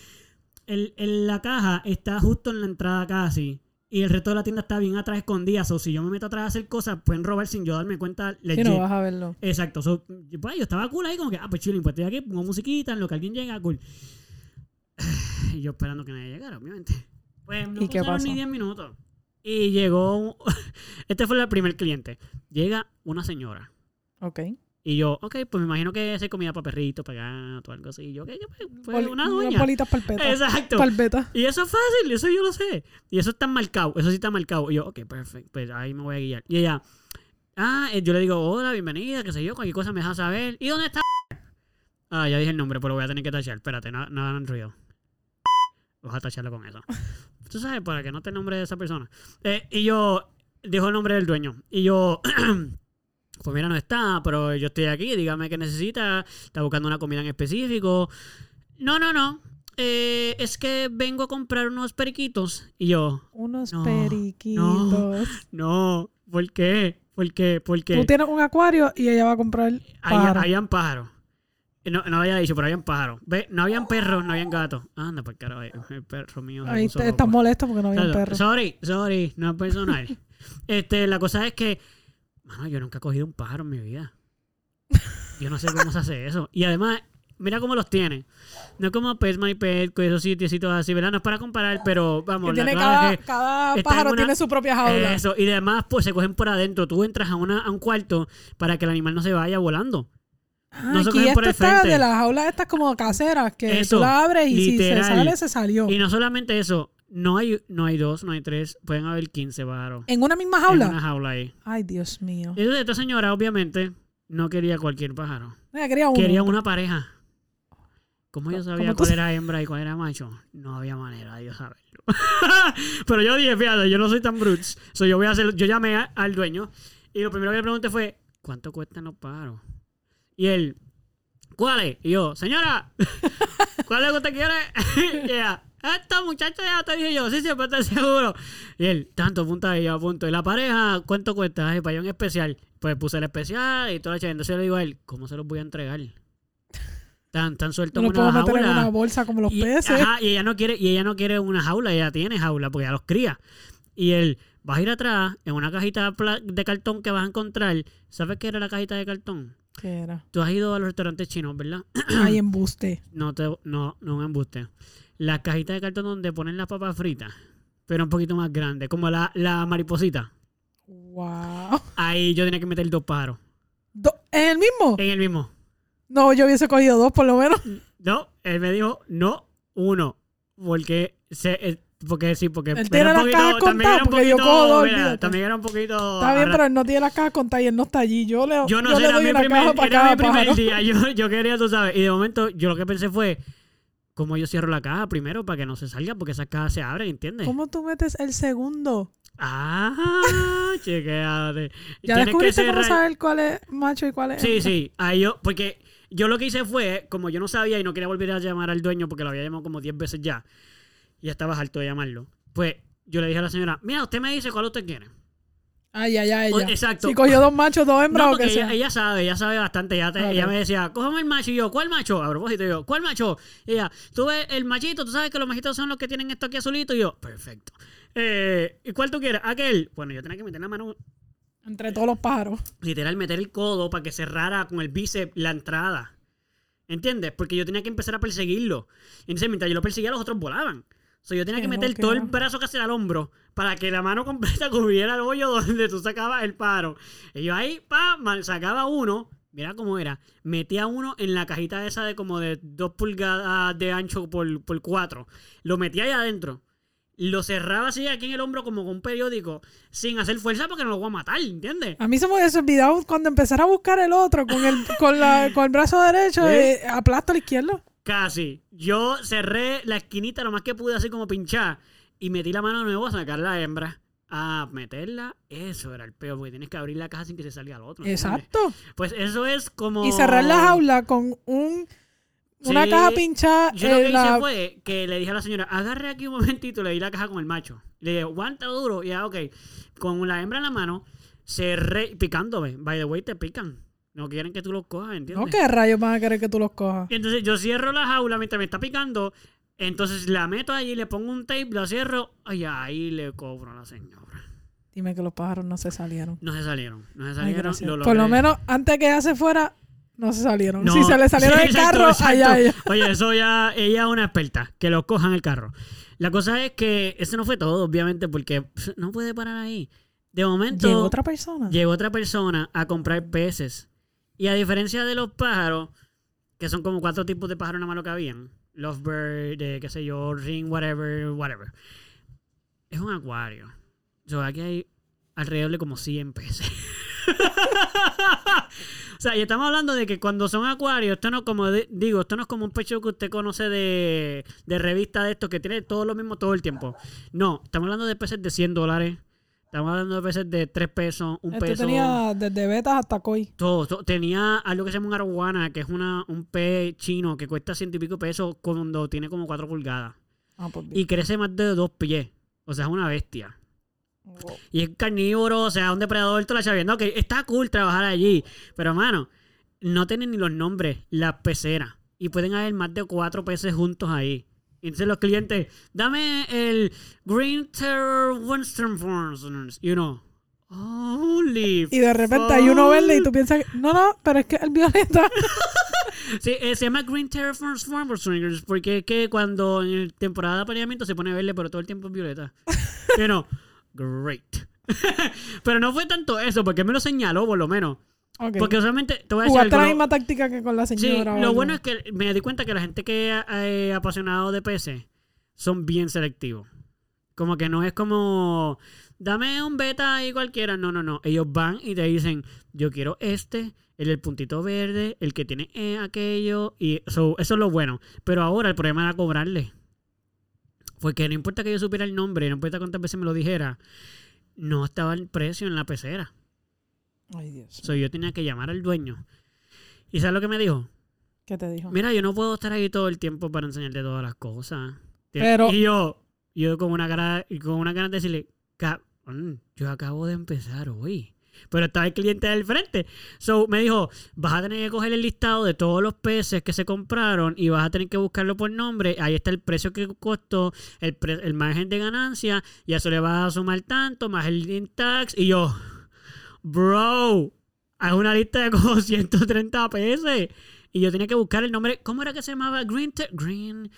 el, el- la caja está justo en la entrada casi. Y el resto de la tienda está bien atrás escondida. O si yo me meto atrás a hacer cosas, pueden robar sin yo darme cuenta. Si legit. no vas a verlo. Exacto. So, pues, yo estaba cool ahí, como que, ah, pues chilling, pues estoy aquí, pongo musiquita, en lo que alguien llega, cool. Y yo esperando que nadie llegara, obviamente. Pues no ¿Y qué pasó? ni 10 minutos. Y llegó, un- este fue el primer cliente. Llega una señora. Ok. Y yo, ok, pues me imagino que hace comida para perrito, para gato, algo así. Y yo, ok, pues, pues, una unas doña. bolitas palpetas. Exacto. Palpetas. Y eso es fácil, eso yo lo sé. Y eso está marcado, eso sí está marcado. Y yo, ok, perfecto, pues ahí me voy a guiar. Y ella, ah, eh, yo le digo, hola, bienvenida, qué sé yo, cualquier cosa me deja saber. ¿Y dónde está? Ah, ya dije el nombre, pero lo voy a tener que tachar. Espérate, no, no hagan ruido. Vas a tacharlo con eso. Tú sabes, para que no te nombre de esa persona. Eh, y yo, dijo el nombre del dueño. Y yo, pues mira, no está, pero yo estoy aquí, dígame qué necesita. Está buscando una comida en específico. No, no, no. Eh, es que vengo a comprar unos periquitos. Y yo, Unos No, periquitos. no, ¿por qué? ¿Por qué? ¿Por qué? Tú tienes un acuario y ella va a comprar Ahí, pájaros. habían pájaros. No, no lo había dicho, pero habían pájaros. Ve, no habían perros, no habían gatos. Anda, por carajo, el perro mío. Ahí estás molesto porque no había un Claro, perro. Sorry, sorry, no es personal. este, la cosa es que, mano, yo nunca he cogido un pájaro en mi vida. Yo no sé cómo se hace eso. Y además, mira cómo los tiene. No es como Pet My Pet, con esos sitiecitos así, ¿verdad? No es para comparar, pero vamos, la tiene cada, es que cada pájaro una- tiene su propia jaula. eso, y además, pues se cogen por adentro. Tú entras a, una, a un cuarto para que el animal no se vaya volando. Ah, no se cogen por el está frente. de las jaulas estas como caseras que Eso, tú la abres y si literal. se sale, se salió. Y no solamente eso, no hay, no hay dos, no hay tres, pueden haber 15 pájaros. ¿En una misma En jaula? una jaula ahí. Ay, Dios mío. Entonces, esta señora, obviamente, no quería cualquier pájaro. Quería uno. Quería una pareja. ¿Cómo yo sabía ¿Cómo tú cuál era hembra y cuál era macho? No había manera de yo saberlo. Pero yo dije, fíjate, yo no soy tan brutes. So, yo voy a hacer, yo llamé a- al dueño y lo primero que le pregunté fue, ¿cuánto cuestan los pájaros? Y él, ¿cuáles? Y yo, señora, ¿cuál es que usted quiere? y ella, esta muchacha ya te dije yo, sí, siempre estoy seguro. Y él, tanto, punta y yo, punto. Y la pareja, ¿cuánto cuesta? Ay, para yo en especial. Pues puse el especial y toda la chaval. Entonces yo le digo a él, ¿cómo se los voy a entregar? Tan, tan suelto No en una meter en jaula. una bolsa como los y, peces. ajá, y ella no quiere, y ella no quiere una jaula, ella tiene jaula porque ella los cría. Y él, vas a ir atrás en una cajita de cartón que vas a encontrar. ¿Sabes qué era la cajita de cartón? ¿Qué era? Tú has ido a los restaurantes chinos, ¿verdad? Ay, embuste. No, te, no, no un embuste. La cajita de cartón donde ponen las papas fritas, pero un poquito más grande, como la, la mariposita. Wow. Ahí yo tenía que meter dos pájaros. Do- ¿En el mismo? En el mismo. No, yo hubiese cogido dos por lo menos. No, él me dijo, no, uno. Porque, se, eh, porque sí, porque Él tiene las cajas era contadas, porque yo poquito, cojo dos, mira, también era un poquito... Está bien, pero él no tiene las cajas contadas y él no está allí. Yo le, Yo no yo sé, le era doy mi una primer, caja para era cada mi primer pájaro. día. Yo, yo quería, tú sabes. Y de momento, yo lo que pensé fue, ¿cómo yo cierro la caja primero para que no se salga? Porque esas cajas se abren, ¿entiendes? ¿Cómo tú metes el segundo? Ah, chequeate. ¿Ya descubriste cómo saber cuál es macho y cuál es Sí, sí. Ahí yo, porque yo lo que hice fue, como yo no sabía y no quería volver a llamar al dueño porque lo había llamado como 10 veces ya, y estaba harto de llamarlo, pues yo le dije a la señora, mira, usted me dice cuál usted quiere. Ay, ay, ay. Ya. exacto. Si cogió dos machos, dos hembras No, o porque ella, sea. ella sabe, ella sabe bastante. Ella, te- ella me decía, cógeme el macho. Y yo, ¿cuál macho? A propósito, yo, ¿cuál macho? Y ella, tú ves el machito, tú sabes que los machitos son los que tienen esto aquí azulito. Y yo, perfecto. Eh, ¿Y cuál tú quieres? Aquel. Bueno, yo tenía que meter la mano, Entre todos los pájaros. literal, meter el codo para que cerrara con el bíceps la entrada. ¿Entiendes? Porque yo tenía que empezar a perseguirlo. Y entonces, mientras yo lo perseguía, los otros volaban. O sea, yo tenía que meter todo el brazo casi al hombro para que la mano completa cubriera el hoyo donde tú sacabas el paro. Y yo ahí, pa, sacaba uno, mira cómo era, metía uno en la cajita esa de como de dos pulgadas de ancho por, por cuatro. Lo metía ahí adentro. Lo cerraba así aquí en el hombro como con un periódico, sin hacer fuerza porque no lo voy a matar, ¿entiendes? A mí se me olvidado cuando empezara a buscar el otro con el, con la, con el brazo derecho, ¿Sí? eh, aplasto al izquierdo. Casi. Yo cerré la esquinita lo más que pude, así como pinchar. Y metí la mano de nuevo a sacar la hembra. A meterla. Eso era el peor, porque tienes que abrir la caja sin que se salga al otro. Exacto. Pues eso es como. Y cerrar la jaula con un una Sí. caja pinchada Yo lo que la... hice fue que le dije a la señora, agarre aquí un momentito, le di la caja con el macho. Le dije, guanta duro. Y ya, ok. Con la hembra en la mano, cerré, picándome. By the way, te pican. No quieren que tú los cojas, ¿entiendes? ¿No? ¿Qué rayos van a querer que tú los cojas? Y entonces yo cierro la jaula mientras me está picando. Entonces la meto allí, le pongo un tape, la cierro. Y ahí le cobro a la señora. Dime que los pájaros no se salieron. No se salieron. No se salieron. lo Por lo menos antes que ella se fuera, no se salieron. No, si se le salieron sí, el exacto, carro, exacto. allá ella. Oye, eso ya, ella es una experta, que lo cojan el carro. La cosa es que eso no fue todo, obviamente, porque no puede parar ahí. De momento Llegó otra persona. llegó otra persona a comprar peces. Y a diferencia de los pájaros, que son como cuatro tipos de pájaros nada más lo que habían. Lovebird, eh, qué sé yo, ring, whatever, whatever. Es un acuario. O sea, aquí hay alrededor de como 100 peces. o sea, y estamos hablando de que cuando son acuarios, esto no es como, digo, esto no es como un pecho que usted conoce de, de revista de estos que tiene todo lo mismo todo el tiempo. No, estamos hablando de peces de 100 dólares. Estamos hablando de peces de 3 pesos, un Este peso. tenía desde betas hasta koi. Todo, todo. Tenía algo que se llama un arowana, que es una, un pez chino que cuesta ciento y pico pesos cuando tiene como 4 pulgadas. Ah, pues bien. Y crece más de dos pies. O sea, es una bestia. Wow. Y es carnívoro, o sea, un depredador, toda la chavienda. Ok, está cool trabajar allí. Pero, mano, no tienen ni los nombres, las peceras. Y pueden haber más de cuatro peces juntos ahí. Y entonces los clientes, dame el Green Terror Winston Farms. You know. Holy Y de repente hay uno verde y tú piensas, no, no, pero es que el violeta. Sí, eh, se llama Green Terror Farmer Swingers porque es que cuando en temporada de apareamiento se pone verde, pero todo el tiempo es violeta. You know, great. pero no fue tanto eso, porque me lo señaló por lo menos. Porque usualmente, te voy a decir algo. la misma táctica que con la Sí, señora. o lo bueno es que me di cuenta que la gente que es apasionado de peces son bien selectivos. Como que no es como, dame un beta ahí cualquiera. No, no, no. Ellos van y te dicen, yo quiero este, el del puntito verde, el que tiene eh, aquello. Y so, eso es lo bueno. Pero ahora el problema era cobrarle. Porque no importa que yo supiera el nombre, no importa cuántas veces me lo dijera, no estaba el precio en la pecera. Ay, Dios. So, yo tenía que llamar al dueño. ¿Y sabes lo que me dijo? ¿Qué te dijo? Mira, yo no puedo estar ahí todo el tiempo para enseñarte todas las cosas. Pero- Y yo, yo con una cara, con una cara de decirle, "Cabrón, yo acabo de empezar hoy. Pero estaba el cliente del frente. So me dijo, vas a tener que coger el listado de todos los peces que se compraron y vas a tener que buscarlo por nombre. Ahí está el precio que costó, el, pre- el margen de ganancia, y a eso le vas a sumar tanto, más el tax. Y yo, bro, hay una lista de como 130 pesos. Y yo tenía que buscar el nombre. ¿Cómo era que se llamaba? Green. Green.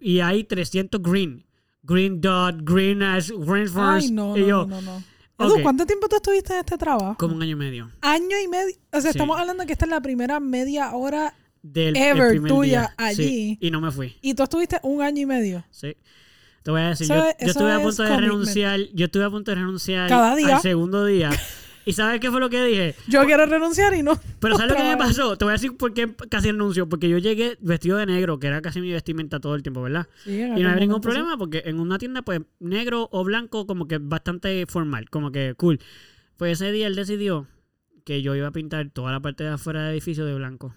Y hay 300 green. Green dot, green as, green first. Ay, no, y no, yo, no, no. no. Edu. ¿cuánto tiempo tú estuviste en este trabajo? como un año y medio. Año y medio. O sea, Sí. estamos hablando de que esta es la primera media hora Del Ever tuya día. allí. Sí, y no me fui. y tú estuviste un año y medio. Sí. Te voy a decir, Eso yo, es- estuve a es punto de commitment. renunciar. Yo estuve a punto de renunciar Cada día. al segundo día. ¿Y sabes qué fue lo que dije? Yo quiero renunciar y no. Pero ¿sabes lo que me pasó? Te voy a decir por qué casi renuncio. Porque yo llegué vestido de negro, que era casi mi vestimenta todo el tiempo, ¿verdad? Sí, Y no había ningún problema porque en una tienda, pues, negro o blanco, como que bastante formal, como que cool. Pues ese día él decidió que yo iba a pintar toda la parte de afuera del edificio de blanco.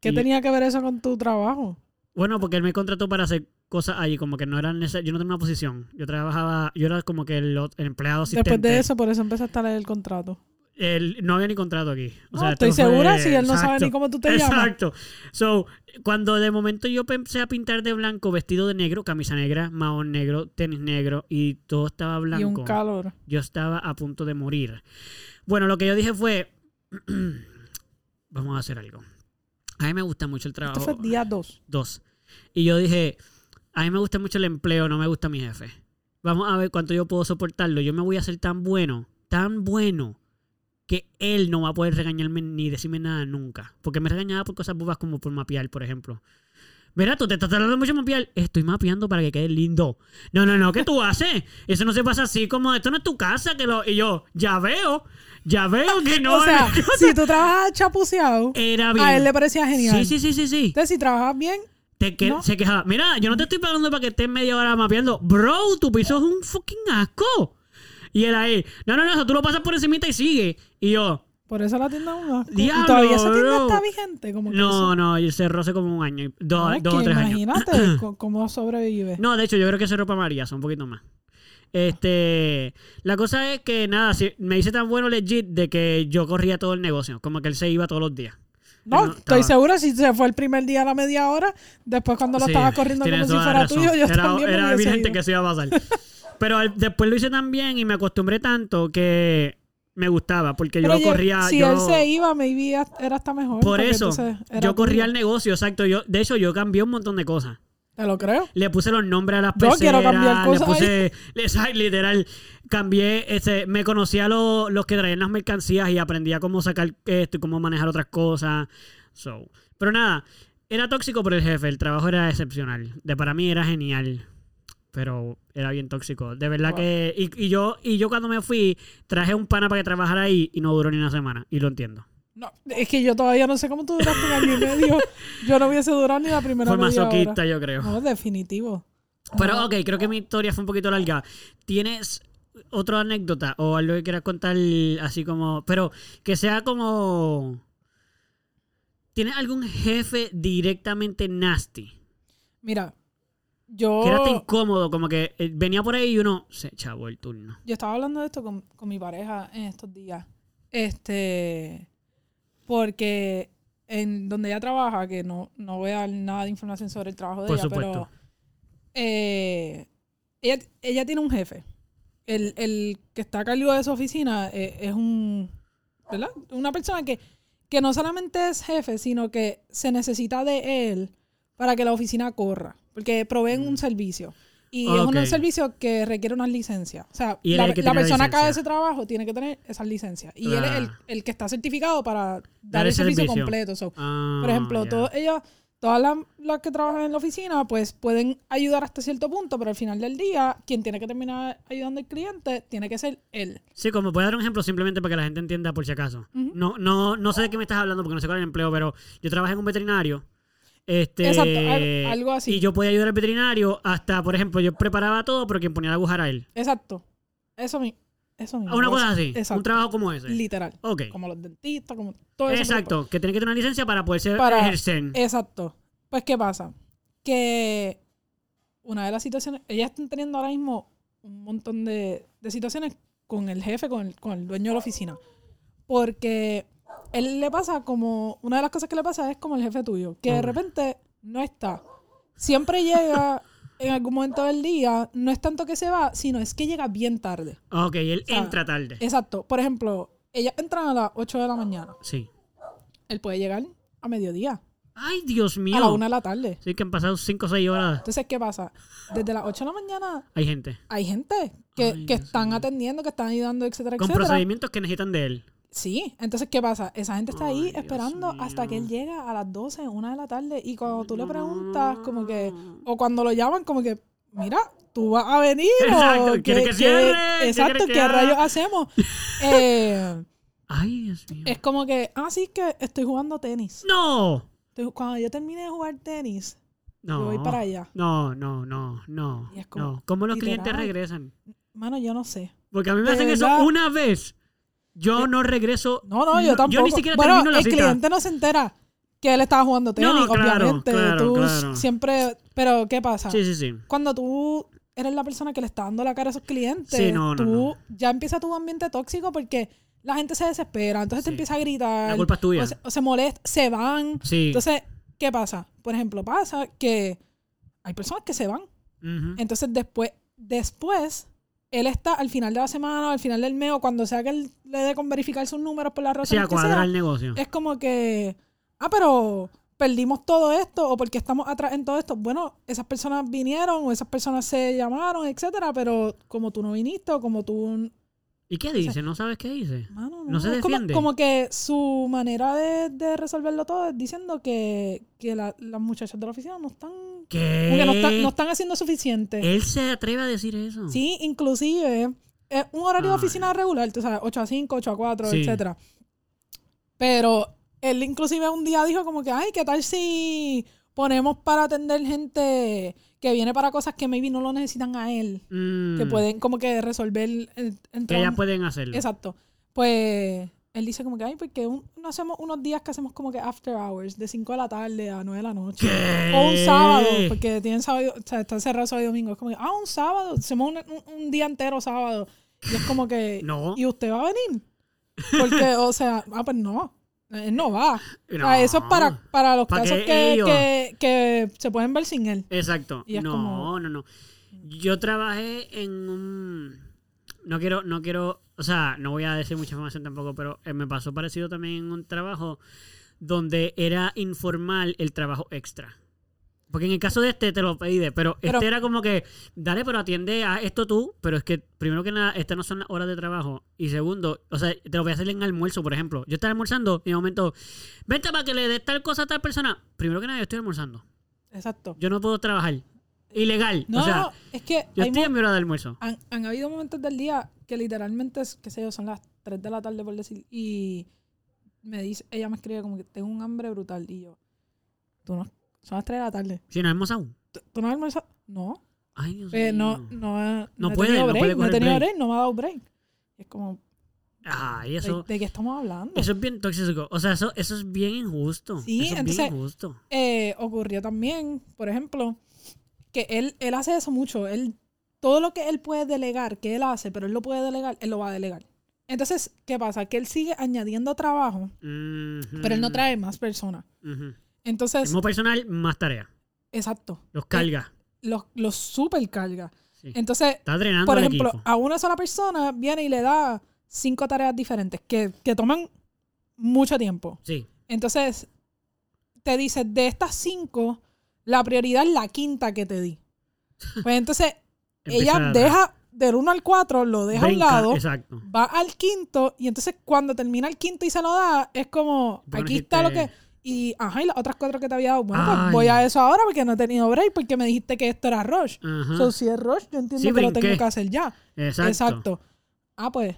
¿Qué Y- tenía que ver eso con tu trabajo? Bueno, porque él me contrató para hacer cosas allí, como que no era necesario. Yo no tenía una posición. Yo trabajaba, yo era como que el, el empleado asistente. Después de eso, por eso empezaste a leer el contrato. Él- no había ni contrato aquí. O No, sea, estoy fue- segura si él no sabe ni cómo tú te llamas. Exacto. So, cuando de momento yo empecé a pintar de blanco, vestido de negro, camisa negra, mahón negro, tenis negro y todo estaba blanco. Y un calor. yo estaba a punto de morir. Bueno, lo que yo dije fue, vamos a hacer algo. A mí me gusta mucho el trabajo. Esto fue día 2. Dos. Y yo dije, a mí me gusta mucho el empleo, no me gusta mi jefe. Vamos a ver cuánto yo puedo soportarlo. Yo me voy a hacer tan bueno, tan bueno, que él no va a poder regañarme ni decirme nada nunca. Porque me regañaba por cosas bobas como por mapear, por ejemplo. Mira, tú te estás tardando mucho en mapear. Estoy mapeando para que quede lindo. No, no, no, ¿qué tú haces? Eso no se pasa así como, esto no es tu casa. que lo Y yo, ya veo, ya veo que no o sea, si tú trabajas chapuceado, Era bien. a él le parecía genial. Sí, sí, sí, sí, sí. Entonces, si trabajas bien, Te que- No. Se quejaba. Mira, yo no te estoy pagando para que estés media hora mapeando. Bro, tu piso es un fucking asco. Y él ahí, no, no, no, eso tú lo pasas por encimita y sigue. Y yo, por eso la tienda es un asco. Diablo, todavía esa tienda bro. está vigente. Como que no, eso- no, y cerró hace como un año, dos, No, dos o tres años. imagínate cómo sobrevive. No, de hecho, yo creo que cerró para María, son un poquito más. Este, la cosa es que nada, si- me hice tan bueno legit de que yo corría todo el negocio, como que él se iba todos los días. No, no, estoy segura si se fue el primer día a la media hora, después cuando lo Sí, estaba corriendo como si fuera razón. tuyo, yo era, también me Era evidente ido. que eso iba a pasar. Pero al- después lo hice tan bien y me acostumbré tanto que me gustaba, porque yo Pero lo oye, corría. si yo, él se iba, maybe era hasta mejor. por eso, yo corría el negocio, exacto. Yo, de hecho, yo cambié un montón de cosas. Te lo creo. Le puse los nombres a las peceras, quiero cambiar le cosas puse, le- literal, cambié, ese, me conocía los, los que traían las mercancías y aprendía cómo sacar esto y cómo manejar otras cosas. So, pero nada, era tóxico por el jefe, el trabajo era excepcional. De para mí era genial, pero era bien tóxico. De verdad Wow. que y, y yo y yo cuando me fui traje un pana para que trabajara ahí y no duró ni una semana y lo entiendo. No, es que yo todavía no sé cómo tú duraste un año y medio. Yo no hubiese durado ni la primera Fue media hora. masoquista, yo creo. No, definitivo. Pero ok, creo que mi historia fue un poquito larga. ¿Tienes otra anécdota o algo que quieras contar así como... Pero que sea como... ¿Tienes algún jefe directamente nasty? Mira, yo... Que era incómodo, como que eh, venía por ahí y uno se chavo el turno. Yo estaba hablando de esto con, con mi pareja en estos días. Este. Porque en donde ella trabaja, que no, no voy a dar nada de información sobre el trabajo de Por ella, supuesto. pero eh, ella, ella tiene un jefe. El, el que está a cargo de su oficina eh, es un, ¿verdad? Una persona que, que no solamente es jefe, sino que se necesita de él para que la oficina corra, porque proveen un servicio. Y es un servicio que requiere una licencia. O sea, la, el persona que hace ese trabajo tiene que tener esas licencias. Y él es el, Ah. el que está certificado para dar, Dar el servicio, servicio. completo. So, Ah, por ejemplo, ya. todos ellas, todas las, las que trabajan en la oficina, pues pueden ayudar hasta cierto punto, pero al final del día, quien tiene que terminar ayudando al cliente tiene que ser él. Sí, como puedo dar un ejemplo simplemente para que la gente entienda por si acaso. No, no, no sé de qué me estás hablando porque no sé cuál es el empleo, pero yo trabajé en un veterinario. Este, Exacto, al- algo así. Y yo podía ayudar al veterinario hasta, por ejemplo, yo preparaba todo, pero quien ponía la aguja era él. Exacto. Eso mismo. Eso mismo. Ah, Una cosa así. Exacto. Un trabajo como ese. Literal. Ok. Como los dentistas, como todo eso. Exacto. Que tiene que tener una licencia para poder ser Para- ejercer. Exacto. Pues, ¿qué pasa? Que una de las situaciones, ellas están teniendo ahora mismo un montón de, de situaciones con el jefe, con el, con el dueño de la oficina. Porque él le pasa como, una de las cosas que le pasa es como el jefe tuyo, que de repente no está. Siempre llega en algún momento del día, no es tanto que se va, sino es que llega bien tarde. Ok, él sea, entra tarde. Exacto. Por ejemplo, ellas entran a las 8 de la mañana. Sí. Él puede llegar a mediodía, Ay, Dios mío. a la 1 de la tarde. Sí, que han pasado 5 o 6 horas. Entonces, ¿qué pasa? Desde las 8 de la mañana Hay gente. hay gente que, Ay, que están atendiendo, que están ayudando, etcétera, Con etcétera. procedimientos que necesitan de él. Sí, entonces, ¿qué pasa? Esa gente está ahí esperando hasta que él llega a las 12, 1 de la tarde. Y cuando tú le preguntas, como que, o cuando lo llaman, como que, mira, tú vas a venir. Exacto, o ¿quiere ¿qué- que qué- cierre? ¿Qué Exacto, que ¿qué rayos hacemos? Eh, Ay, Dios mío. es como que, ah, sí, que estoy jugando tenis. No. Cuando yo termine de jugar tenis, No. yo voy para allá. No, no, no, no. Y es como, no. ¿Cómo los clientes regresan? Mano, yo no sé. Porque a mí me De hacen eso una vez. Yo no regreso. No, no, yo tampoco. ni siquiera bueno, termino la el cita. cliente no se entera que él estaba jugando tenis, No, claro, obviamente. claro, tú claro. siempre. Pero, ¿qué pasa? Sí, sí, sí. Cuando tú eres la persona que le está dando la cara a esos clientes, Sí, no, tú no. ya empieza tu ambiente tóxico porque la gente se desespera, entonces te empieza a gritar. La culpa es tuya. O se, o se molesta, se van. Sí. Entonces, ¿qué pasa? Por ejemplo, pasa que hay personas que se van. Entonces, después, después, él está al final de la semana, al final del mes, o cuando sea que él le dé con verificar sus números por la razón Sí, a que cuadrar sea, el negocio. es como que, ah, pero perdimos todo esto, o porque estamos atrás en todo esto. Bueno, esas personas vinieron, o esas personas se llamaron, etcétera, pero como tú no viniste, o como tú. ¿Y qué dice? ¿No sabes qué dice? Mano, No se es como- defiende. Como, que su manera de, de resolverlo todo es diciendo que, que la- las muchachas de la oficina no están. Que no están, no están haciendo suficiente. Él se atreve a decir eso. Sí, inclusive es un horario de oficina regular, tú sabes, 8 a 5, 8 a 4, Sí. etcétera. Pero él inclusive un día dijo como que, ay, ¿qué tal si ponemos para atender gente que viene para cosas que maybe no lo necesitan a él? Mm, Que pueden como que resolver el, Que ya pueden hacerlo. Exacto. Pues él dice como que, ay, porque un- no hacemos unos días que hacemos como que after hours, de 5 de la tarde a 9 de la noche. ¿Qué? O un sábado, porque tienen sábado, o sea, están cerrados sábado y domingo. Es como que, ah, un sábado, hacemos un, un- un día entero sábado. Y es como que, No. ¿y usted va a venir? Porque, o sea, ah, pues no, él no va. O No. sea, eso es para, para los ¿Para casos que, ellos? que, que se pueden ver sin él. Exacto. No, como- no, no. Yo trabajé en un. No quiero, no quiero. O sea, no voy a decir mucha información tampoco, pero eh, me pasó parecido también en un trabajo donde era informal el trabajo extra. Porque en el caso de este te lo pedí, pero, Pero- este era como que, dale, pero atiende a esto tú, pero es que primero que nada, estas no son las horas de trabajo. Y segundo, o sea, te lo voy a hacer en almuerzo, por ejemplo. Yo estaba almorzando y de momento, vente para que le des tal cosa a tal persona. Primero que nada, yo estoy almorzando. Exacto. Yo no puedo trabajar. Ilegal. No, o sea, no, es que yo estoy en mi hora de almuerzo. han, han habido momentos del día que literalmente, qué sé yo, son las 3 de la tarde por decir, y me dice, ella me escribe como que tengo un hambre brutal, y yo, tú no, son las 3 de la tarde, Si no hemos aún. ¿tú, tú no has almorzado? No, Ay, Dios Eh, no, mío. no, he- No he puede, tenido no break, puede no he tenido break. break, no me ha dado break. Es como, Ay, ¿de, eso, de qué estamos hablando? eso es bien tóxico. O sea, eso, eso es bien injusto. Sí, eso es entonces- bien injusto. Eh, ocurrió también, por ejemplo, que él, él hace eso mucho. Él, todo lo que él puede delegar, que él hace, pero él lo puede delegar, él lo va a delegar. Entonces, ¿qué pasa? Que él sigue añadiendo trabajo, pero él no trae más personas. Entonces, Mismo personal, más tareas. exacto, Los carga. los, los super carga. Sí. Entonces, Está drenando por ejemplo, a una sola persona viene y le da cinco tareas diferentes que, que toman mucho tiempo. Sí. Entonces, te dice, de estas cinco, la prioridad es la quinta que te di. Pues entonces, ella deja del 1 al 4, lo deja a un lado, Exacto. va al quinto, y entonces cuando termina el quinto y se lo da, es como, ¿Por qué no aquí está lo que... Y, ajá, y las otras cuatro que te había dado, bueno, pues voy a eso ahora porque no he tenido break, porque me dijiste que esto era rush. Ajá. So, si es rush, yo entiendo Sí, que lo tengo que hacer ya. Exacto. Exacto. Ah, pues,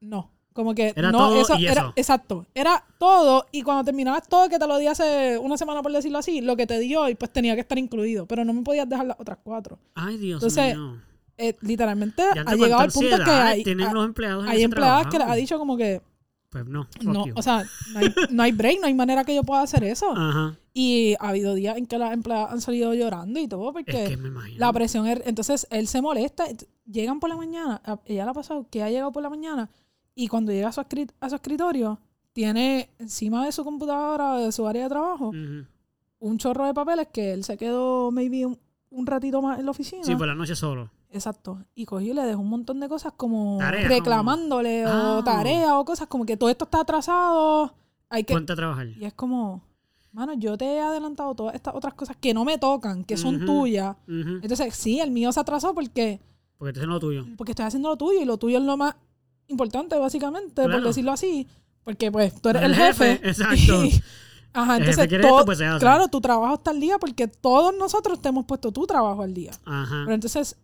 no. Como que Era no, todo eso y era eso. exacto. Era todo y cuando terminabas todo que te lo di hace una semana por decirlo así, lo que te dio y pues tenía que estar incluido, pero no me podías dejar las otras cuatro. Ay, Dios Entonces, mío. Eh, literalmente ha llegado al punto que hay, hay- los empleados en hay empleadas que les ha dicho como que Pues no. no, you. o sea, no hay, no hay break, no hay manera que yo pueda hacer eso. Ajá. Y ha habido días en que las empleadas han salido llorando y todo porque Es que me imagino. la presión es, entonces él se molesta, llegan por la mañana, ella le ha pasado que ha llegado por la mañana y cuando llega a su, a su escritorio tiene encima de su computadora de su área de trabajo un chorro de papeles que él se quedó maybe un, un ratito más en la oficina. Sí, por la noche solo. Exacto. Y cogió y le dejó un montón de cosas como Tareas, reclamándole o Ah. tareas o cosas como que todo esto está atrasado. Hay que Ponte a trabajar. y es como, mano, yo te he adelantado todas estas otras cosas que no me tocan, que son tuyas. Entonces, sí, el mío se atrasó porque, Porque tú es lo tuyo. porque estoy haciendo lo tuyo y lo tuyo es lo más importante, básicamente, por decirlo así. Porque, pues, tú eres El el jefe. jefe, exacto. Y- ajá, El entonces, todo- esto, pues claro, tu trabajo está al día porque todos nosotros te hemos puesto tu trabajo al día. Ajá. Pero entonces,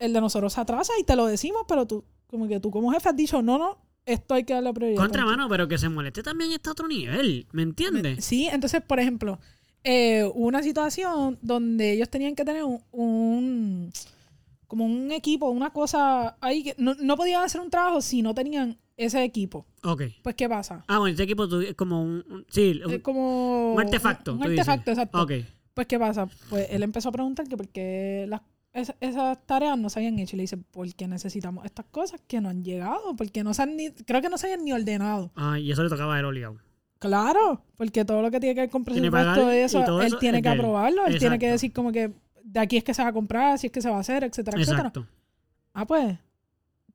el de nosotros se atrasa y te lo decimos, pero tú, como que tú como jefe has dicho, no, no, esto hay que darle prioridad. Contra tranquilo". mano, pero que se moleste también está a otro nivel. ¿Me entiendes? Sí, entonces, por ejemplo, eh, hubo una situación donde ellos tenían que tener un, un- como un equipo, una cosa ahí que no, no podían hacer un trabajo si no tenían ese equipo. Ok. Pues, ¿qué pasa? Ah, bueno, este equipo es como un. un- sí, un, Es como... un artefacto. Un, dices. artefacto, exacto. Ok. Pues, ¿qué pasa? Pues él empezó a preguntar que por qué las, es- esas tareas no se habían hecho. Y le dice, porque necesitamos estas cosas que no han llegado, porque no se han ni, creo que no se hayan ni ordenado. Ah, y eso le tocaba a él obligado. Claro, porque todo lo que tiene que ver con presupuesto y eso, todo él eso tiene es que de él. aprobarlo, él tiene que decir como que de aquí es que se va a comprar, si es que se va a hacer, etcétera, etcétera. Ah, pues,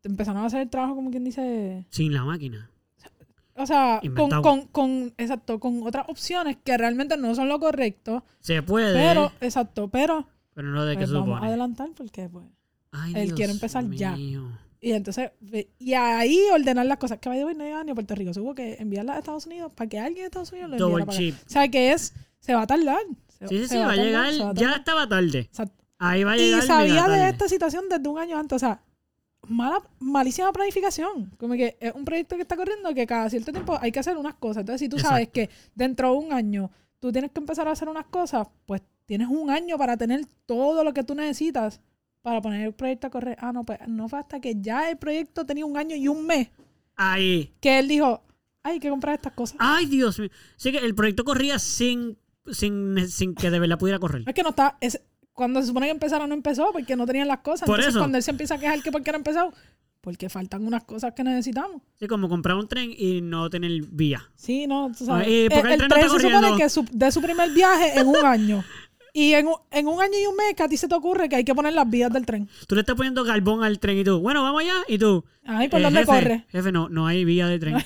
empezaron a hacer el trabajo como quien dice, Sin la máquina. o sea, con, con, con, exacto, con otras opciones que realmente no son lo correcto, Se puede. pero, exacto, pero pero no de que pues, se vamos a supone. adelantar porque, pues, Ay, él Dios quiere empezar ya. y entonces, y ahí ordenar las cosas, que vaya no llega ni a Puerto Rico, se hubo que enviarlas a Estados Unidos para que alguien de Estados Unidos lo enviara Double para acá. chip. O sea, que es, se va a tardar. Se- Sí, sí, se sí, va a tardar, llegar. se va a Ya estaba tarde. Exacto. Ahí va a Y llegar. sabía mega de esta situación desde un año antes. O sea, mala, malísima planificación. Como que es un proyecto que está corriendo que cada cierto tiempo hay que hacer unas cosas. Entonces, si tú sabes que dentro de un año tú tienes que empezar a hacer unas cosas, pues tienes un año para tener todo lo que tú necesitas para poner el proyecto a correr. Ah, no, pues no fue hasta que ya el proyecto tenía un año y un mes Ahí. que él dijo, "Ay, hay que comprar estas cosas. Ay, Dios mío. Sí que el proyecto corría sin, sin, sin que de verdad pudiera correr. Es que no está. Es, cuando se supone que empezara, no empezó porque no tenían las cosas. Por Entonces, eso. cuando él se empieza a quejar que porque no empezado, porque faltan unas cosas que necesitamos. Sí, como comprar un tren y no tener vía. Sí, no, tú sabes. ¿por qué el el, tren se supone que su, de su primer viaje en un año. Y en, un- en un año y un mes que a ti se te ocurre que hay que poner las vías del tren. Tú le estás poniendo carbón al tren y tú, bueno, vamos allá. Y tú, Ay, ¿por eh, dónde jefe, corre? Jefe, no, no hay vía de tren.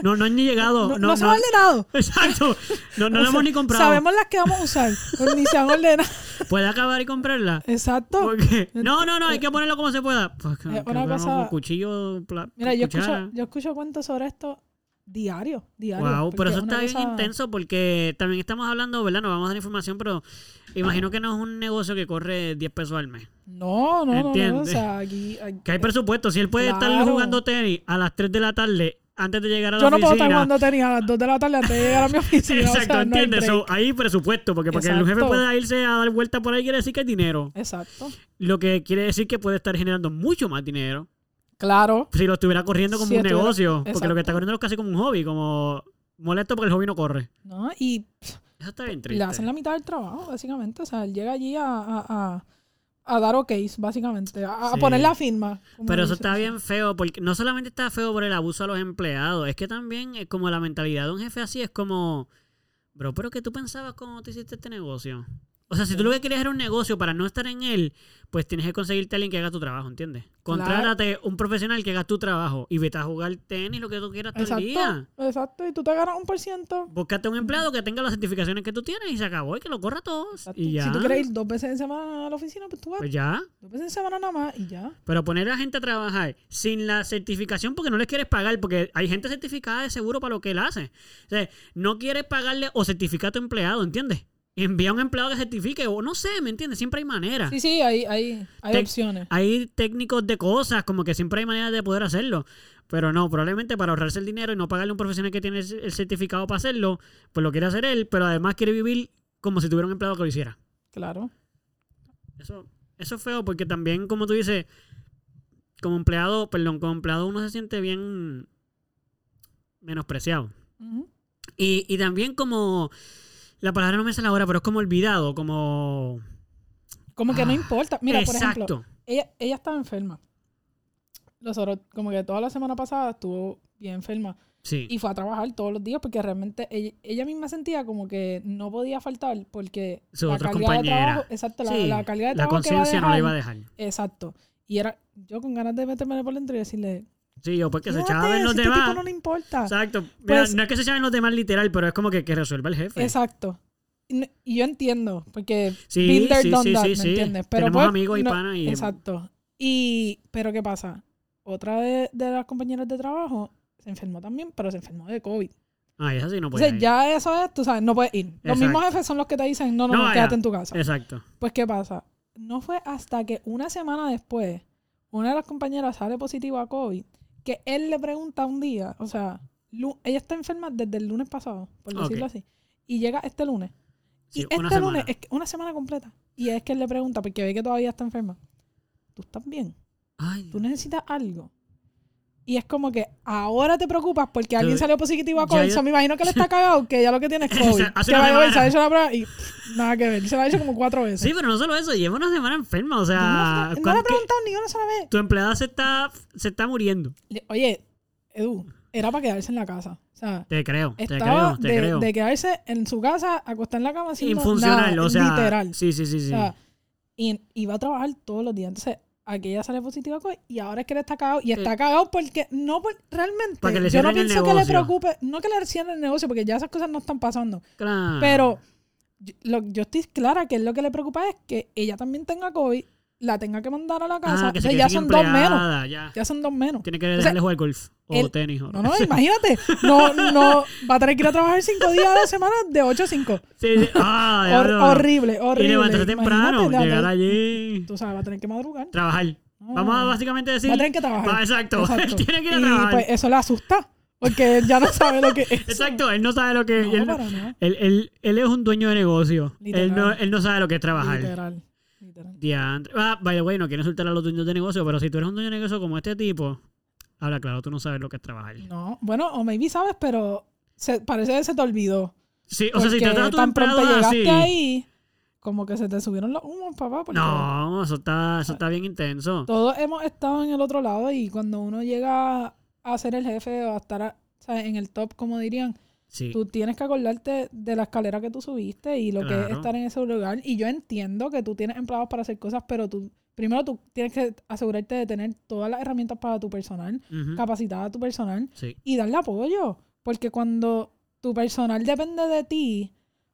No, no han ni llegado. No, No, no se han ordenado. Exacto. No, no O hemos ni comprado. Sabemos las que vamos a usar, pero ni se han ordenado. ¿Puede acabar y comprarla? Exacto. Porque, no, no, no, hay que ponerlo como se pueda. Pues, Eh, una cosa- cuchillo, pla- Mira, yo escucho, yo escucho cuentos sobre esto diario, diario. Wow, pero eso está bien cosa- intenso porque también estamos hablando, ¿verdad? Nos vamos a dar información, pero imagino que no es un negocio que corre 10 pesos al mes. No, no, no, no. O ¿Entiendes? sea, aquí, aquí- Que hay presupuesto. Si él puede estar jugando tenis a las 3 de la tarde antes de llegar a la Yo no puedo oficina. estar jugando tenis a las 2 de la tarde antes de llegar a mi oficina. Exacto, o sea, no ¿entiendes? So, hay presupuesto, porque porque el Exacto. jefe pueda irse a dar vuelta por ahí quiere decir que hay dinero. Exacto. Lo que quiere decir que puede estar generando mucho más dinero Claro. si lo estuviera corriendo como Si un estuviera- negocio. Porque lo que está corriendo es casi como un hobby, como molesto porque el hobby no corre. ¿no? Y Eso está bien le triste. hacen la mitad del trabajo, básicamente. O sea, él llega allí a, a, a- a dar ok, básicamente, a, a Sí. poner la firma. como Pero eso dice. está bien feo, porque no solamente está feo por el abuso a los empleados, es que también es como la mentalidad de un jefe así, es como, bro, pero que tú pensabas cuando te hiciste este negocio. O sea, si tú lo que querías era un negocio para no estar en él, pues tienes que conseguirte a alguien que haga tu trabajo, ¿entiendes? Contrátate un profesional que haga tu trabajo y vete a jugar tenis, lo que tú quieras todo el día. Exacto, exacto, y tú te ganas un por ciento. Búscate un empleado que tenga las certificaciones que tú tienes y se acabó y que lo corra. Exacto. Y ya. Si tú quieres ir dos veces en semana a la oficina, pues tú vas Pues ya. dos veces en semana nada más y ya. Pero poner a la gente a trabajar sin la certificación porque no les quieres pagar, porque hay gente certificada de seguro para lo que él hace. O sea, no quieres pagarle o certificar a tu empleado, ¿entiendes? Envía a un empleado que certifique, o no sé, ¿me entiendes? Siempre hay maneras. Sí, sí, hay, hay, hay Te- opciones. Hay técnicos de cosas, como que siempre hay maneras de poder hacerlo. Pero no, probablemente para ahorrarse el dinero y no pagarle a un profesional que tiene el certificado para hacerlo, pues lo quiere hacer él, pero además quiere vivir como si tuviera un empleado que lo hiciera. Claro. Eso, eso es feo porque también, como tú dices, como empleado, perdón, como empleado uno se siente bien menospreciado. Y, y también como, la palabra no me sale ahora, pero es como olvidado, como... Como que no Ah, importa. Mira, por ejemplo, ella, ella estaba enferma. Nosotros, como que toda la semana pasada estuvo bien enferma. Sí. Y fue a trabajar todos los días porque realmente ella, ella misma sentía como que no podía faltar porque Sus la otras carga de trabajo, exacto, la, Sí, la carga de la trabajo que va a conciencia no la iba a dejar. Exacto. Y era yo con ganas de meterme por dentro y decirle, Sí, yo porque se "Quédate, echaba a ver los si este demás. tipo no le importa. Exacto. Mira, Pues- no es que se echaban los demás literal, pero es como que, que resuelva el jefe. Exacto. Y yo entiendo, porque Sí, been there, sí, done sí, that, sí, ¿me sí. entiendes? Pero Tenemos pues, amigos y no- panas y... Exacto. Y, pero ¿qué pasa? Otra de, de las compañeras de trabajo se enfermó también, pero se enfermó de COVID. Ah, esa sí no puede Entonces, ya eso es, tú sabes, no puedes ir. Los mismos jefes son los que te dicen, no, no, No quédate en tu casa. Exacto. Pues, ¿qué pasa? No fue hasta que una semana después, una de las compañeras sale positiva a COVID, que él le pregunta un día, o sea, ella está enferma desde el lunes pasado, por Ok. decirlo así, y llega este lunes. Sí, y este semana. lunes, es que- una semana completa. Y es que él le pregunta, porque ve que todavía está enferma, ¿tú estás bien? Ay, ¿Tú necesitas algo? Y es como que ahora te preocupas porque alguien salió positivo a COVID. yo- So, me imagino que le está cagado, que ya lo que tiene es COVID. Hace que una se ha hecho la prueba y nada que ver. Se la ha hecho como cuatro veces. Sí, pero no solo eso, lleva una semana enferma, o sea, no le ¿cuán- he preguntado ni una sola vez. tu empleada se está, se está muriendo. Oye, Edu, era para quedarse en la casa. O sea, Te creo, te creo, te de, creo. de quedarse en su casa, acostar en la cama sin Infuncional, nada, o sea, literal. sí, sí, sí, sí. O sea, y, va a trabajar todos los días. Entonces, aquella sale positiva COVID y ahora es que le está cagado. Y está cagado porque no, por, realmente. Para que le yo no pienso que le preocupe, no que le cierren el negocio, porque ya esas cosas no están pasando. Claro. Pero yo, lo- yo estoy clara que lo que le preocupa es que ella también tenga COVID, la tenga que mandar a la casa. ah, que se Entonces, quede ya son dos menos. Ya. Ya son dos menos. Tiene que sea, dejarle jugar golf o el- tenis. o- No, no, imagínate. No, no, va a tener que ir a trabajar cinco días a la semana de 8 a 5. Sí, sí. Ah, Hor- horrible, horrible. Y levantarse temprano, Imagínate, llegar la- allí, Tú sabes, va a tener que madrugar. trabajar. No. Vamos a básicamente decir... Va a tener que trabajar. Va, exacto. Exacto. Él tiene que ir a y trabajar. pues eso le asusta. Porque él ya no sabe lo que es. Exacto, él no sabe lo que... No, él, él, él- él es un dueño de negocio. Él no, él no sabe lo que es trabajar. Literal. Literal. Ah, by the way, no quiero insultar a los dueños de negocio, pero si tú eres un dueño de negocio como este tipo, habla claro, tú no sabes lo que es trabajar. No, bueno, o maybe sabes, pero se, parece que se te olvidó. Sí, o sea, si tratas a tu tan pronto empleado llegaste así... ahí, como que se te subieron los humos, papá. Porque No, eso está, eso está bien intenso. todos hemos estado en el otro lado y cuando uno llega a ser el jefe o a estar a- ¿sabes? en el top, como dirían, Sí. tú tienes que acordarte de la escalera que tú subiste y lo que es estar en ese lugar. Y yo entiendo que tú tienes empleados para hacer cosas, pero tú primero tú tienes que asegurarte de tener todas las herramientas para tu personal, Ujú. capacitar a tu personal Sí. y darle apoyo. Porque cuando tu personal depende de ti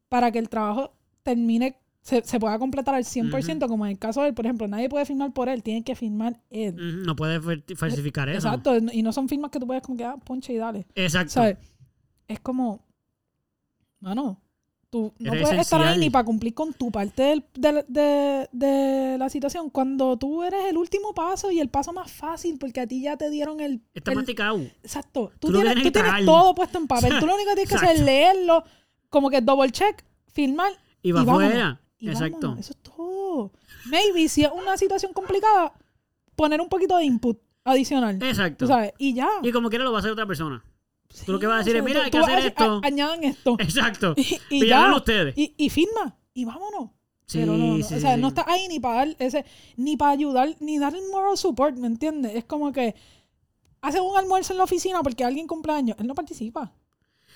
para que el trabajo termine, se, se pueda completar al 100%, como en el caso de él, por ejemplo, nadie puede firmar por él, tiene que firmar él. No puedes fer- falsificar eso. Exacto, y no son firmas que tú puedes como que, ah, ponche y dale. Exacto. ¿Sabes? Es como, mano, tú no puedes estar ahí ni para cumplir con tu parte del- de, de- de la situación cuando tú eres el último paso y el paso más fácil porque a ti ya te dieron el... Está el- masticado. exacto. Tú, tienes, tú tienes todo puesto en papel. Tú lo único que tienes que hacer es leerlo, como que double check, firmar Y va afuera. Exacto. vámonos. Eso es todo. Maybe si es una situación complicada, poner un poquito de input adicional. Exacto. Tú sabes, y ya. Y como quiera lo va a hacer otra persona. Tú lo que vas a decir o es, "Mira, tú- hay que hacer esto". "A- añadan esto. Exacto. Y, ya. ustedes. Y, y firma. Y vámonos. Sí, pero no, no. sí, o sea, no está ahí ni para dar ese, ni para ayudar, ni dar el moral support, ¿me entiendes? Es como que hace un almuerzo en la oficina porque alguien cumpleaños, él no participa.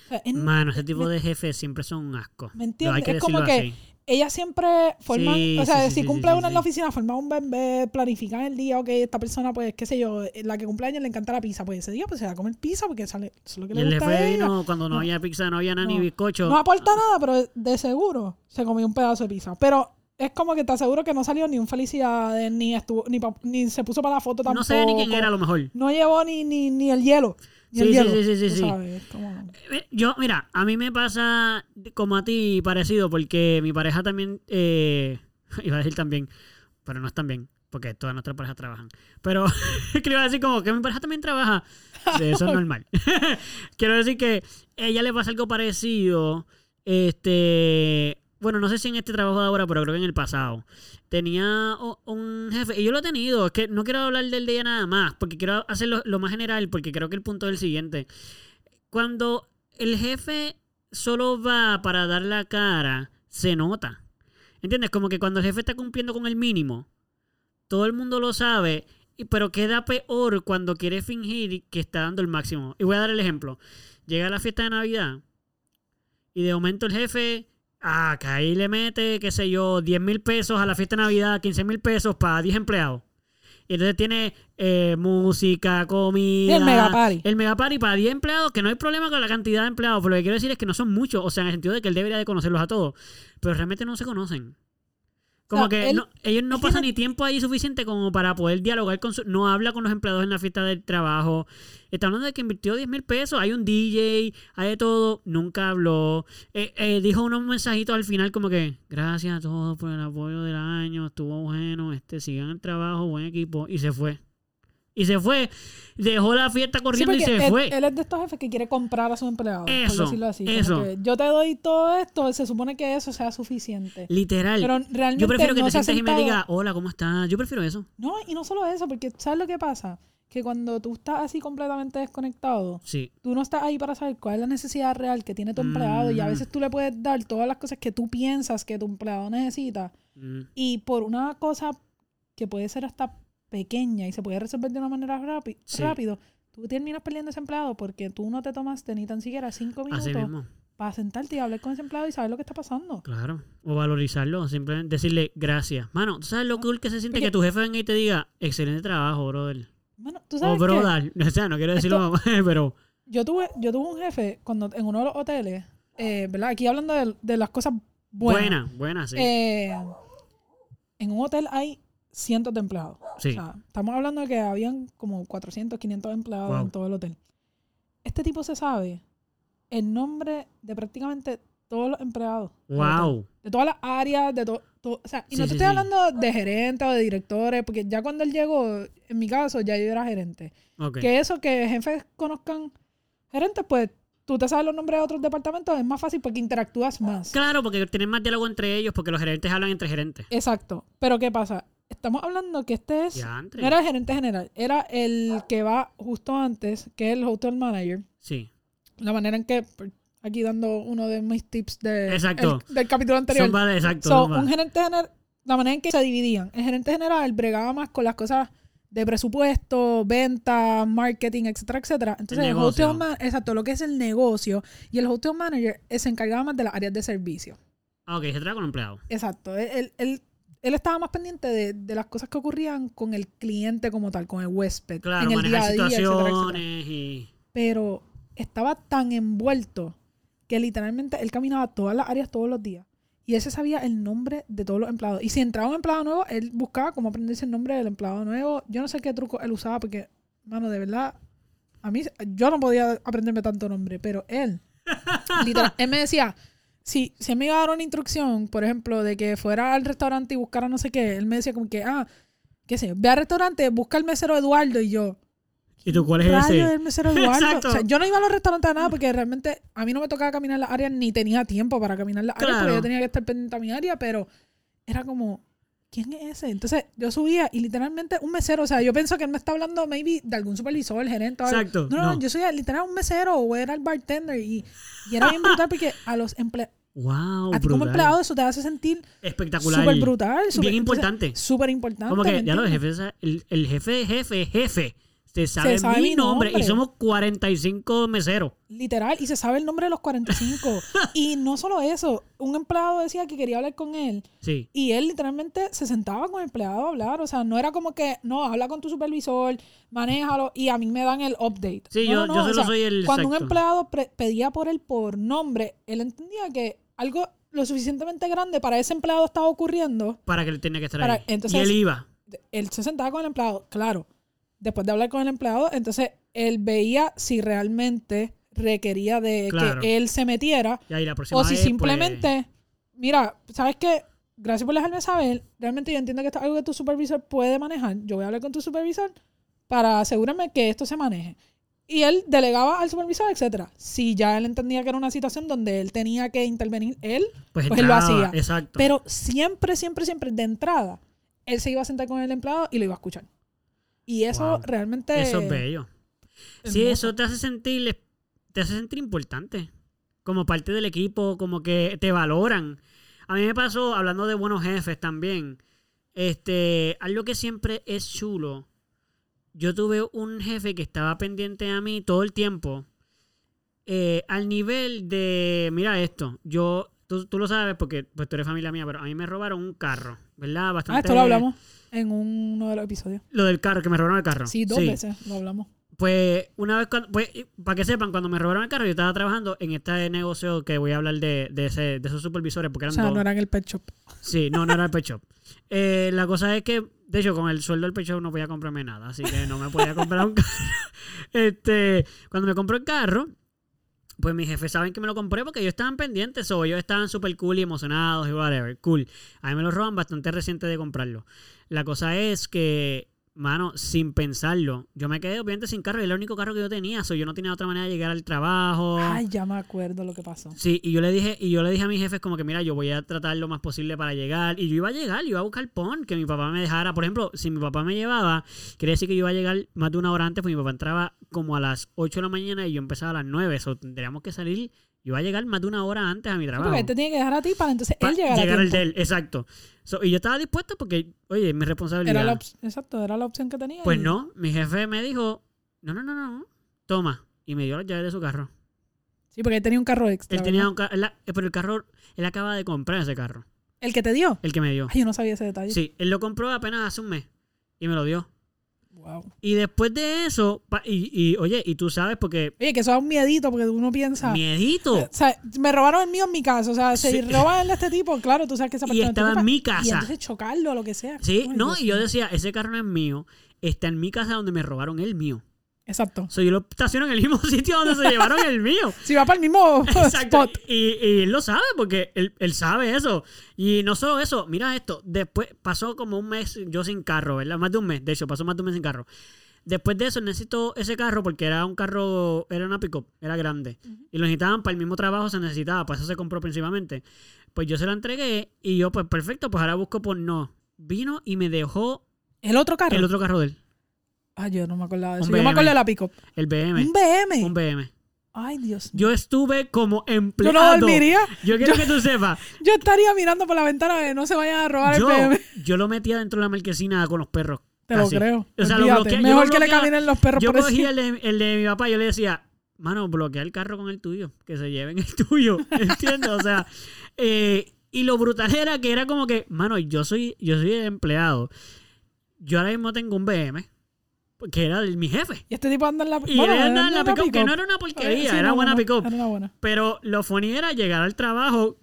O sea, él- Mano, ese tipo de jefes siempre son un asco. ¿Me entiendes? Hay que Es como que así. Ella siempre forma, Sí, o sea, sí, si sí, cumple una en la oficina, forma un bebé, planifican el día, ok, esta persona, pues, qué sé yo, la que cumpleaños le encanta la pizza, pues ese día pues se va a comer pizza porque sale, eso es lo que le el gusta a jefe ella. vino cuando no, No. había pizza, no había nada ni No. bizcocho. No aporta nada, pero de seguro se comió un pedazo de pizza. Pero es como que te aseguro que no salió ni un felicidades, ni estuvo, ni, pa- ni se puso para la foto tampoco. No sé ni quién era a lo mejor. No llevó ni, ni, ni el hielo. El Sí, sí, sí, sí, sí, sabes, como- Eh, Yo, mira, a mí me pasa como a ti parecido, porque mi pareja también, eh, iba a decir también, pero no es también, porque todas nuestras parejas trabajan. Pero que le iba a decir como que mi pareja también trabaja. Eso es normal. Quiero decir que a ella le pasa algo parecido. Este, bueno, no sé si en este trabajo de ahora, pero creo que en el pasado. Tenía un jefe, y yo lo he tenido, es que no quiero hablar del de ella nada más, porque quiero hacerlo lo más general, porque creo que el punto es el siguiente. Cuando el jefe solo va para dar la cara, se nota. ¿Entiendes? Como que cuando el jefe está cumpliendo con el mínimo, todo el mundo lo sabe, pero queda peor cuando quiere fingir que está dando el máximo. Y voy a dar el ejemplo. Llega la fiesta de Navidad y de momento el jefe, ah, que ahí le mete, qué sé yo, 10 mil pesos a la fiesta de Navidad, 15 mil pesos para 10 empleados. Y entonces tiene eh, música, comida. El mega party. El mega party para 10 empleados, que no hay problema con la cantidad de empleados, pero lo que quiero decir es que no son muchos, o sea, en el sentido de que él debería de conocerlos a todos, pero realmente no se conocen. Como O sea, que él- no- ellos no pasan ni tiempo ahí suficiente como para poder dialogar con su... No habla con los empleados en la fiesta del trabajo. Está hablando de que invirtió 10 mil pesos. Hay un DJ, hay de todo. Nunca habló. Eh, eh, dijo unos mensajitos al final como que gracias a todos por el apoyo del año. Estuvo bueno. Este, sigan el trabajo. Buen equipo. Y se fue. Y se fue. Dejó la fiesta Sí, corriendo y se él, fue. él es de estos jefes que quiere comprar a sus empleados. por Eso, decirlo así. Eso. que yo te doy todo esto, se supone que eso sea suficiente. Literal. Pero realmente Yo prefiero que no te sientes y me diga, hola, ¿cómo estás? Yo prefiero eso. No, y no solo eso, porque ¿sabes lo que pasa? Que cuando tú estás así completamente desconectado, Sí. tú no estás ahí para saber cuál es la necesidad real que tiene tu empleado y a Mm. veces tú le puedes dar todas las cosas que tú piensas que tu empleado necesita Mm, y por una cosa que puede ser hasta pequeña y se puede resolver de una manera rápi- Sí. rápido, tú terminas perdiendo ese empleado porque tú no te tomaste ni tan siquiera cinco minutos para sentarte y hablar con ese empleado y saber lo que está pasando. Claro. O valorizarlo. Simplemente decirle gracias. Mano, ¿tú sabes lo cool que se siente Porque- que tu jefe venga y te diga, excelente trabajo, brother? Bueno, tú O sabes que brother. O sea, no quiero decirlo, pero... yo tuve, yo tuve un jefe cuando en uno de los hoteles, eh, ¿verdad? Aquí hablando de, de las cosas buenas. Buena, buena, sí. Eh, en un hotel hay cientos de empleados. Sí. O sea, estamos hablando de que habían como 400, 500 empleados Wow. en todo el hotel. Este tipo se sabe el nombre de prácticamente todos los empleados. wow. De todas las áreas, de todo. o sea, y Sí, no te sí, estoy hablando de gerentes o de directores, porque ya cuando él llegó, en mi caso, ya yo era gerente. Ok. Que eso, que jefes conozcan gerentes, pues tú te sabes los nombres de otros departamentos, es más fácil porque interactúas más. Claro, porque tienen más diálogo entre ellos, porque los gerentes hablan entre gerentes. Exacto. Pero ¿qué pasa? Estamos hablando que este es... No era el gerente general, era el que va justo antes, que es el hotel manager. Sí. La manera en que, por- aquí dando uno de mis tips de, Exacto. el- del capítulo anterior. Zumba, exacto. So, un gerente general, la manera en que se dividían. El gerente general bregaba más con las cosas de presupuesto, venta, marketing, etcétera, etcétera. Entonces, el, hotel man- exacto, lo que es el negocio. Y el hotel manager eh, se encargaba más de las áreas de servicio. Ah, ok, se trata con empleados. Exacto. Él, él- él- él estaba más pendiente de, de las cosas que ocurrían con el cliente como tal, con el huésped, Claro, en el día a día, etcétera, etcétera. situaciones y... Pero estaba tan envuelto que literalmente él caminaba todas las áreas todos los días. Y él se sabía el nombre de todos los empleados. Y si entraba un empleado nuevo, él buscaba cómo aprenderse el nombre del empleado nuevo. Yo no sé qué truco él usaba porque, mano, de verdad, a mí, yo no podía aprenderme tanto nombre, pero él, literal, él me decía, si, si me iba a dar una instrucción, por ejemplo, de que fuera al restaurante y buscara no sé qué, él me decía como que, ah, qué sé ve al restaurante, busca al mesero Eduardo y yo, ¿Y tú cuál es ese? el mesero Eduardo? Exacto. O sea, yo no iba a los restaurantes a nada porque realmente a mí no me tocaba caminar las áreas ni tenía tiempo para caminar las áreas Claro. porque yo tenía que estar pendiente a mi área, pero era como, ¿quién es ese? Entonces yo subía y literalmente un mesero, o sea, yo pienso que él me está hablando maybe de algún supervisor, el gerente o algo. Exacto. No, no, no. yo soy literal un mesero o era el bartender y, y era bien brutal porque a los empleados, Wow, A ti como empleado eso te hace sentir Espectacular. súper brutal. Bien importante. Súper importante. Como que ¿me ya los jefes, el, el jefe, jefe, jefe, se sabe, sabe mi nombre, y somos 45 meseros. Literal, y se sabe el nombre de los 45. y no solo eso, un empleado decía que quería hablar con él. Sí. Y él literalmente se sentaba con el empleado a hablar. O sea, no era como que, no, habla con tu supervisor, manéjalo y a mí me dan el update. Sí, No, yo- no, yo solo sea, soy el Cuando un empleado pedía por él por nombre, él entendía que algo lo suficientemente grande para ese empleado estaba ocurriendo. Para que él tenía que estar Para- ahí. entonces- y él iba. Él se sentaba con el empleado, claro. Después de hablar con el empleado, entonces él veía si realmente requería de Claro. que él se metiera Y ahí la próxima o si vez, pues, simplemente, mira, ¿sabes qué? Gracias por dejarme saber. Realmente yo entiendo que esto es algo que tu supervisor puede manejar. Yo voy a hablar con tu supervisor para asegurarme que esto se maneje. Y él delegaba al supervisor, etcétera. Si ya él entendía que era una situación donde él tenía que intervenir él, pues, pues él lo hacía. Exacto. pero siempre, siempre, siempre de entrada, él se iba a sentar con el empleado y lo iba a escuchar. Y eso Wow. realmente... eso es bello. Sí, hermoso. eso te hace sentir, te hace sentir importante. Como parte del equipo, como que te valoran. A mí me pasó, hablando de buenos jefes también, este, algo que siempre es chulo. Yo tuve un jefe que estaba pendiente a mí todo el tiempo. eh, al nivel de, mira esto, yo, tú, tú lo sabes porque pues, tú eres familia mía, pero a mí me robaron un carro, ¿verdad? Bastante, Ah, esto lo hablamos en uno de los episodios. Lo del carro, que me robaron el carro. Sí, dos veces lo hablamos. Pues una vez, cuando, pues, para que sepan, cuando me robaron el carro, yo estaba trabajando en este negocio que voy a hablar de, de, ese, de esos supervisores, porque O eran sea, dos. no era en el pet shop. Sí, no, no era el pet shop. Eh, la cosa es que, de hecho, con el sueldo del pet shop no podía comprarme nada, así que no me podía comprar un carro. Este, cuando me compró el carro, pues mis jefes saben que me lo compré porque ellos estaban pendientes o ellos estaban súper cool y emocionados y whatever. Cool. A mí me lo roban bastante reciente de comprarlo. La cosa es que, mano, sin pensarlo, yo me quedé obviamente sin carro y era el único carro que yo tenía. So, yo no tenía otra manera de llegar al trabajo. Ay, ya me acuerdo lo que pasó. Sí, y yo le dije, y yo le dije a mis jefes como que mira, yo voy a tratar lo más posible para llegar. Y yo iba a llegar, yo iba a buscar pon, que mi papá me dejara. Por ejemplo, si mi papá me llevaba, quiere decir que yo iba a llegar más de una hora antes, pues mi papá entraba como a las 8 de la mañana y yo empezaba a las 9. Eso tendríamos que salir. Yo iba a llegar más de una hora antes a mi trabajo. porque él te tiene que dejar a ti para entonces Pa- él llegar a al tiempo. de él, exacto. So, y yo estaba dispuesto porque, oye, mi responsabilidad. Era la op- exacto, era la opción que tenía. Pues y- no, mi jefe me dijo, no, no, no, no, toma. Y me dio las llaves de su carro. Sí, porque él tenía un carro extra. Él tenía un carro, pero el carro, él acaba de comprar ese carro. ¿El que te dio? El que me dio. Ay, yo no sabía ese detalle. Sí, él lo compró apenas hace un mes y me lo dio. Wow. Y después de eso, y, y, oye, y tú sabes porque Oye, que eso da un miedito porque uno piensa. miedito. O sea, me robaron el mío en mi casa. O sea, si Sí. roban el de este tipo, claro, tú sabes que esa Y persona. estaba en mi casa. Y entonces chocarlo o lo que sea. Sí, no, y yo decía, ese carro no es mío, está en mi casa donde me robaron el mío. Exacto. O sea, yo lo estaciono en el mismo sitio donde se llevaron el mío. Si va para el mismo Exacto. spot. Y, y él lo sabe porque él, él sabe eso. Y no solo eso, mira esto. Después pasó como un mes yo sin carro, ¿verdad? Más de un mes. De hecho, pasó más de un mes sin carro. Después de eso necesito ese carro porque era un carro, era una pick era grande. Y lo necesitaban para el mismo trabajo, se necesitaba, para eso se compró principalmente. Pues yo se lo entregué y yo, pues perfecto, pues ahora busco por no. Vino y me dejó El otro carro. el otro carro de él, Ay, yo no me acordaba de Un eso. Yo me acuerdo de la pick el BM. Un BM. Un BM. Ay, Dios mío. Yo estuve como Yo empleado. no dormiría. Yo quiero que tú sepas. Yo estaría mirando por la ventana de no se vayan a robar Yo, el BM. yo lo metía dentro de la marquesina con los perros. Te lo creo. O sea, lo bloquea- yo Mejor lo que le caminen los perros Yo por cogía el de, el de mi papá y yo le decía, mano, bloquea el carro con el tuyo, que se lleven el tuyo, ¿entiendes? O sea, eh, y lo brutal era que era como que, mano, yo soy, yo soy el empleado, yo ahora mismo tengo un BM, que era mi jefe. Y este tipo anda en la Y él andaba en la pick-up, que no era una porquería, Sí, era no, buena no. Era una buena. Pero lo funny era llegar al trabajo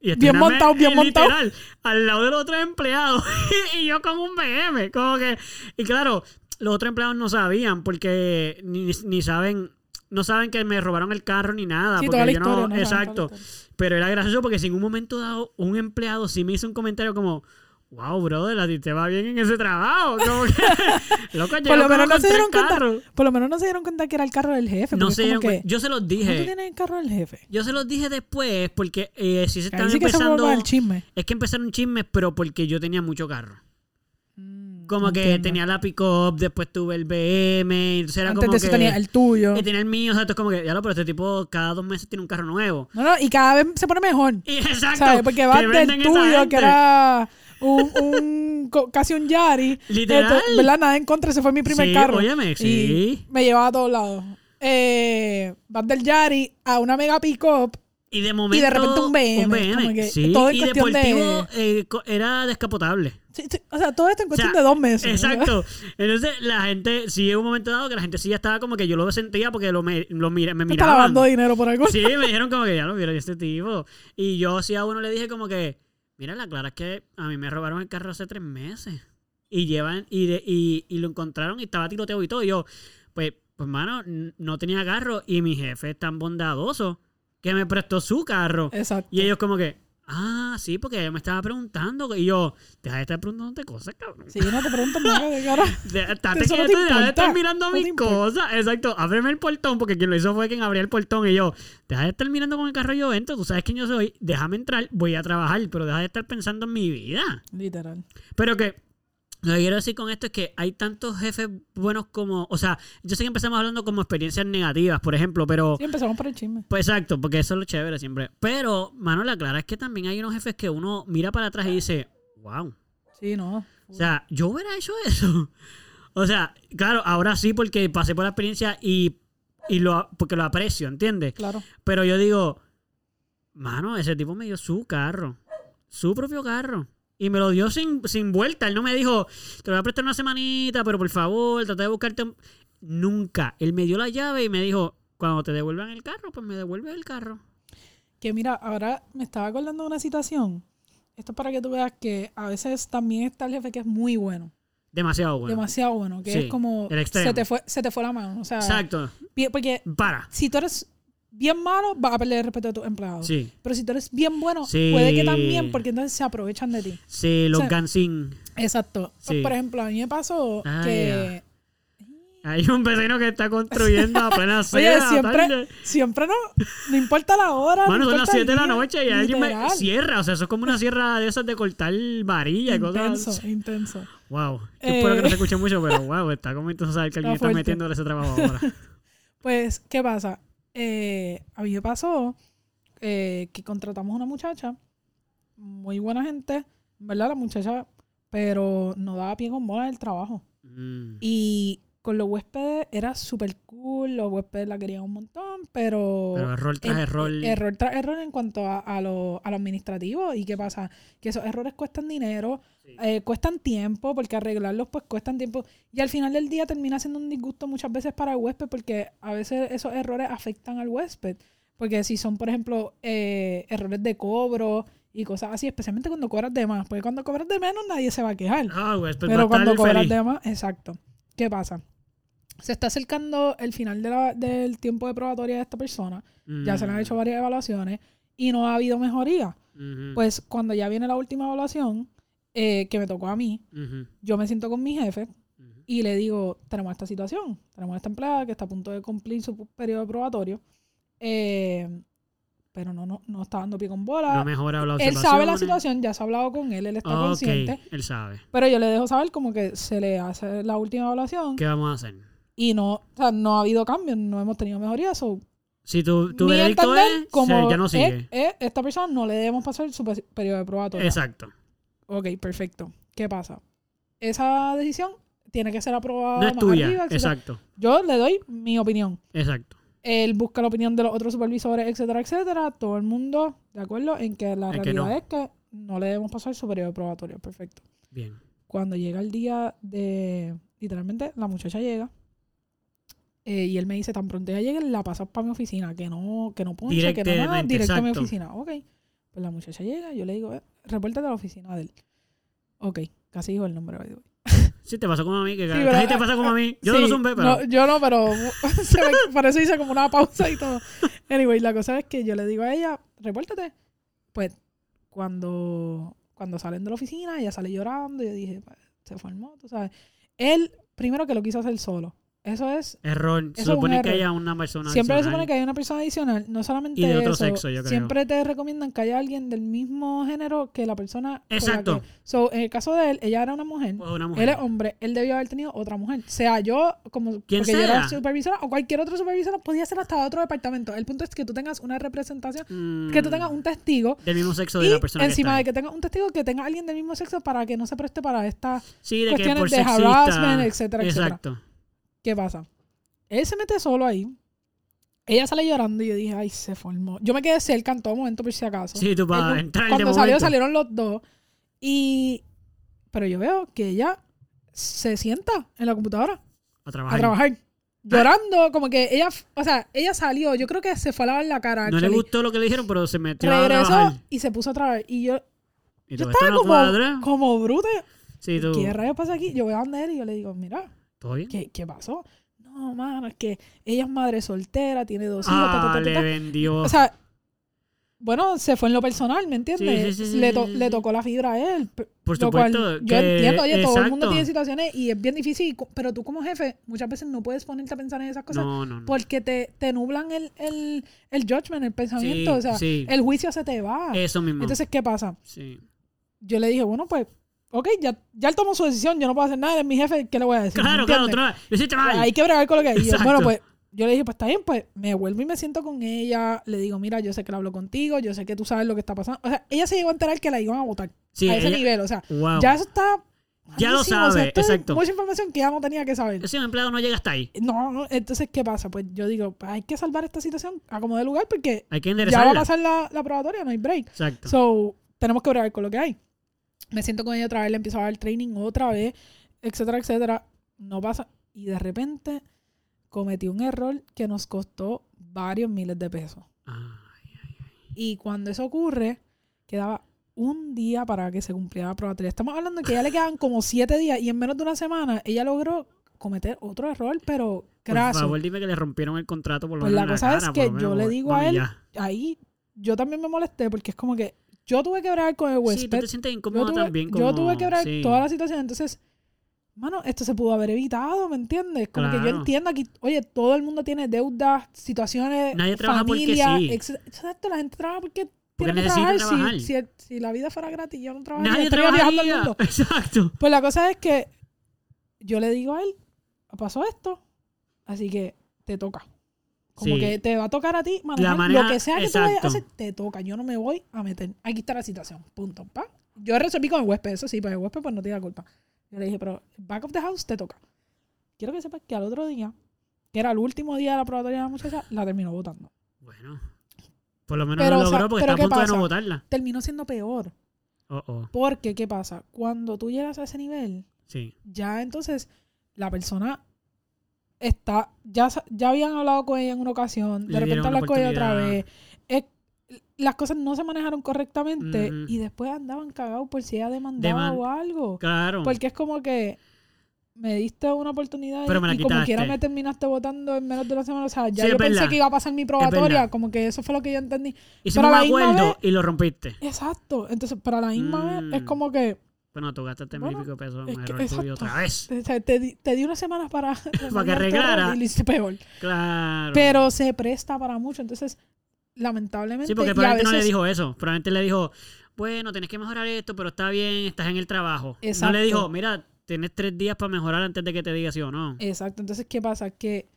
y Bien montado, bien eh, montado. literal, al lado de los otros empleados y yo con un BM, como que y claro, los otros empleados no sabían porque ni, ni saben no saben que me robaron el carro ni nada, Sí, porque yo historia. no, exacto, pero era gracioso porque si en un momento dado un empleado sí me hizo un comentario como Wow, brother, a ti te va bien en ese trabajo. Como que, loco, Por lo menos no se dieron cuenta. Por lo menos no se dieron cuenta que era el carro del jefe. No se es dieron que, Yo se los ¿cómo tú dije. tienes el carro del jefe? Yo se los dije después porque eh, sí se Ahí estaban sí que se empezando. forma el chisme. Es que empezaron chismes, pero porque yo tenía mucho carro. Mm. como que tenía la pick-up, después tuve el BM, entonces era Antes como de eso que... tenía el tuyo. Y tenía el mío, o sea, esto es como que, ya lo, pero este tipo cada dos meses tiene un carro nuevo. No, no, y cada vez se pone mejor. Y exacto. ¿Sabes? Porque va del tuyo, que era un, un casi un Yari. Literal. Esto, ¿Verdad? Nada en contra, ese fue mi primer Sí, carro. óyeme, sí. Y me llevaba a todos lados. Eh, vas del Yari a una mega pick-up. Y de momento. Y de repente un BM, como que sí, todo en y cuestión de- deportivo eh, co- era descapotable. Sí, sí, o sea, todo esto en cuestión O sea, de dos meses. ¿verdad? Exacto. Entonces, la gente, sí, hubo un momento dado que la gente sí ya estaba como que yo lo sentía porque lo, me, lo mira- me está miraban. lavando dinero por algo. Sí, me dijeron como que ya lo vieron este tipo. Y yo sí a uno le dije como que, mira, la clara es que a mí me robaron el carro hace tres meses. Y llevan, y, de- y, y lo encontraron y estaba tiroteado y todo. Y yo, pues, pues, mano, no tenía carro. Y mi jefe es tan bondadoso que me prestó su carro. Exacto. Y ellos como que, ah, sí, porque ella me estaba preguntando. Y yo, deja de estar preguntándote cosas, cabrón. Sí, no te pregunto nada de cara. De- Estate quieto y deja de estar mirando mis cosas. Exacto. Ábreme el portón, porque quien lo hizo fue quien abría el portón. Y yo, deja de estar mirando con el carro yo entro. Tú sabes quién yo soy. Déjame entrar, voy a trabajar, pero deja de estar pensando en mi vida. Literal. Pero que lo que quiero decir con esto es que hay tantos jefes buenos como. O sea, yo sé que empezamos hablando como experiencias negativas, por ejemplo, pero. Sí, empezamos por el chisme. Pues exacto, porque eso es lo chévere siempre. Pero, mano, la clara es que también hay unos jefes que uno mira para atrás y dice, wow. Sí, no. O sea, yo hubiera hecho eso. O sea, claro, ahora sí porque pasé por la experiencia y, y lo porque lo aprecio, ¿entiendes? Claro. Pero yo digo, mano, ese tipo me dio su carro, su propio carro. Y me lo dio sin, sin vuelta. Él no me dijo, te voy a prestar una semanita, pero por favor, trata de buscarte. un-". Nunca. Él me dio la llave y me dijo, cuando te devuelvan el carro, pues me devuelves el carro. Que mira, ahora me estaba acordando de una situación. Esto es para que tú veas que a veces también está el jefe que es muy bueno. Demasiado bueno. demasiado bueno. Que Sí, es como. el. Se te, fue, se te fue la mano. O sea, Exacto. porque Para. si tú eres bien malo, vas a perder el respeto de tus empleados. Sí. Pero si tú eres bien bueno, Sí. puede que también, porque entonces se aprovechan de ti. Sí, los O sea, Gansing. Exacto. Sí. Por ejemplo, a mí me pasó Ah, que. Hay un vecino que está construyendo a plena Oye, siempre, tarde. siempre no, no importa la hora. Mano, no son las importa el 7 de la noche y alguien me cierra. O sea, eso es como una sierra de esas de cortar varilla y cosas. Intenso, intenso. Wow. Yo Eh. Espero que no se escuche mucho, pero wow, está como entonces saber que alguien Está metiéndole ese trabajo ahora. Pues, ¿qué pasa? Eh, a mí me pasó eh, que contratamos una muchacha, muy buena gente, ¿verdad? La muchacha, pero no daba pie con bola en el trabajo. Mm. Y con los huéspedes era súper cool, los huéspedes la querían un montón, pero... Pero error tras en- error. Error tras error en cuanto a, a lo, a lo administrativo. ¿Y qué pasa? Que esos errores cuestan dinero, Sí. eh, cuestan tiempo, porque arreglarlos pues cuestan tiempo. Y al final del día termina siendo un disgusto muchas veces para el huésped, porque a veces esos errores afectan al huésped. Porque si son, por ejemplo, eh, errores de cobro y cosas así, especialmente cuando cobras de más, porque cuando cobras de menos nadie se va a quejar. Ah, pues Pero cuando cobras feliz. de más, exacto. ¿Qué pasa? Se está acercando el final de la- del tiempo de probatoria de esta persona. Ya se le han Mm. hecho varias evaluaciones y no ha habido mejoría. Pues cuando ya viene la última evaluación, eh, que me tocó a mí, yo me siento con mi jefe y le digo, tenemos esta situación, tenemos esta empleada que está a punto de cumplir su periodo probatorio, eh, pero no, no, no está dando pie con bola. No mejora la él sabe la situación, ya se ha hablado con él, él está consciente, él sabe. pero yo le dejo saber como que se le hace la última evaluación ¿Qué vamos a hacer? Y no, o sea, no ha habido cambio, no hemos tenido mejoría, so, Si tu, tu veredicto es, como ya no sigue. es, esta persona no le debemos pasar su pe- periodo de probatoria. Exacto. Ok, perfecto. ¿Qué pasa? Esa decisión tiene que ser aprobada No es más tuya. arriba. Exacto. Yo le doy mi opinión. Exacto. Él busca la opinión de los otros supervisores, etcétera, etcétera. Todo el mundo de acuerdo en que la que realidad no. es que no le debemos pasar su periodo de probatorio. Perfecto. Bien. Cuando llega el día de... Literalmente, la muchacha llega. Eh, y él me dice, tan pronto ella llegue, la pasas para mi oficina. Que no, que no ponche, que no nada. Directo a mi oficina. Ok. Pues la muchacha llega, yo le digo, eh, repórtate a la oficina de él. Ok, casi dijo el nombre. by. Sí, te pasó como a mí, que Sí, casi te pasa como a mí. Yo Sí, no zumbé, pero... no, yo no, pero me- por eso hice como una pausa y todo. Anyway, la cosa es que yo le digo a ella, repórtate. Pues cuando, cuando salen de la oficina, ella sale llorando. Yo dije, pues, se formó, tú sabes. Él, primero que lo quiso hacer solo. Eso es Error. Se supone que haya una persona Siempre se supone que hay una persona adicional, no solamente Y de otro eso, sexo, yo creo. siempre te recomiendan que haya alguien del mismo género que la persona. la Exacto. que- so, en el caso de él, ella era una mujer, O una mujer. él es hombre, él debió haber tenido otra mujer. Sea yo, como Quien porque yo era sea. supervisora, o cualquier otro supervisor, podía ser hasta de otro departamento. El punto es que tú tengas una representación, Mm, que tú tengas un testigo. Del mismo sexo de la persona encima que de que tengas un testigo que tenga alguien del mismo sexo para que no se preste para estas ahí. Sí, de que cuestiones por de sexista. harassment, etcétera, etcétera. ¿Qué pasa? Él se mete solo ahí. Ella sale llorando y yo dije, ay, se formó. Yo me quedé cerca en todo momento por si acaso. Sí, tú para Él- entrar de Cuando salió, momento. salieron los dos. Y... Pero yo veo que ella se sienta en la computadora A trabajar. a trabajar. Llorando, como que ella, o sea, ella salió, yo creo que se fue a lavar la cara. No le actually. gustó lo que le dijeron, pero se metió a Regresó trabajar. y se puso a trabajar. Y yo, Y yo estaba no como, como bruta. Sí, tú. ¿Qué rayos pasa aquí? Yo voy a donde él y yo le digo, mira, ¿Todo bien? ¿qué, qué pasó? No, mano, es que ella es madre soltera, tiene dos hijos, ta, Ah, ta, ta, le vendió. O sea, bueno, se fue en lo personal, ¿me entiendes? Sí, sí, sí, le, to- tocó la fibra a él. Por lo cual supuesto. yo que- entiendo, oye, todo el mundo tiene situaciones y es bien difícil, pero tú como jefe muchas veces no puedes ponerte a pensar en esas cosas No, no, no. porque te, te nublan el, el, el judgment, el pensamiento, o sea, el juicio se te va. Eso mismo. Entonces, ¿qué pasa? sí. Yo le dije, bueno, pues, ok, ya, ya él tomó su decisión, yo no puedo hacer nada, es mi jefe, ¿qué le voy a decir? Claro, ¿Me claro, otra vez. Hiciste mal. Hay que bregar con lo que yo, bueno, pues yo le dije, pues está bien, pues me vuelvo y me siento con ella. Le digo, mira, yo sé que la hablo contigo, yo sé que tú sabes lo que está pasando. O sea, ella se llegó a enterar que la iban a votar Sí, a ese ella- nivel. O sea, Wow. ya eso está. Ya lo rarísimo, o sea, sabe, es exacto. Mucha información que ya no tenía que saber. Ese empleado no llega hasta ahí. No, no, entonces, ¿qué pasa? Pues yo digo, pues hay que salvar esta situación a como de lugar porque Hay que ya va a pasar la, la probatoria, no hay break. Exacto. So, tenemos que bregar con lo que hay. Me siento con ella otra vez, le empiezo a dar training otra vez, etcétera, etcétera. No pasa. Y de repente cometí un error que nos costó varios miles de pesos. Ay, Y cuando eso ocurre, quedaba un día para que se cumpliera la probatoria. Estamos hablando de que ya le quedaban como siete días y en menos de una semana ella logró cometer otro error, pero por graso. favor, dime que le rompieron el contrato por lo Pues menos la cosa cara, es por que yo le por- digo a él, ya. Ahí yo también me molesté porque es como que yo tuve que bregar con el Sí, tú huésped te sientes yo incómodo tuve, también. yo como- tuve que sí. toda la situación. Entonces, mano, esto se pudo haber evitado, ¿me entiendes? Como que yo entiendo aquí, oye, todo el mundo tiene deudas, situaciones, Nadie trabaja porque familia, sí. ex- Exacto, la gente trabaja porque, Porque tiene que necesita trabajar. Si-. Si, la vida fuera gratis, yo no trabajaría, Nadie estaría viajando al trabajaría. mundo. Exacto. Pues la cosa es que yo le digo a él, pasó esto, así que te toca. Como Sí. que te va a tocar a ti manejar manera- lo que sea que tú vayas a hacer, te toca. Yo no me voy a meter. Aquí está la situación. Punto. Pa. Yo resolví con el huésped, eso sí, pero el huésped pues no tiene la culpa. Yo le dije, pero back of the house te toca. Quiero que sepas que al otro día, que era el último día de la probatoria de la muchacha, la terminó votando. Bueno. Por lo menos Pero, lo o sea, logró porque está a ¿qué punto de no votarla. Terminó siendo peor. Oh, oh. Porque, ¿qué pasa? Cuando tú llegas a ese nivel, Sí. ya entonces la persona está, ya, ya habían hablado con ella en una ocasión, de Le repente hablar con ella otra vez. Es- las cosas no se manejaron correctamente y después andaban cagados por si ella demandaba Deman- o algo. Claro. Porque es como que me diste una oportunidad Pero y, me la y como quiera me terminaste votando en menos de una semana. O sea, ya Sí, yo pensé que iba a pasar mi probatoria, como que eso fue lo que yo entendí. Hicimos un acuerdo vez- y lo rompiste. Exacto. Entonces, pero a la misma vez es Mm. como que Bueno, tú gastaste mil y Bueno, pico pesos es en error tuyo otra vez. o sea, te, di, te di una semana para, Para que arreglara. Y lo hice peor. Claro. Pero se presta para mucho. Entonces, lamentablemente. Sí, porque probablemente no le veces- dijo eso. Probablemente le dijo, bueno, tienes que mejorar esto, pero está bien, estás en el trabajo. No Exacto. le dijo, mira, tienes tres días para mejorar antes de que te diga sí o no. Exacto. Entonces, ¿qué pasa? Que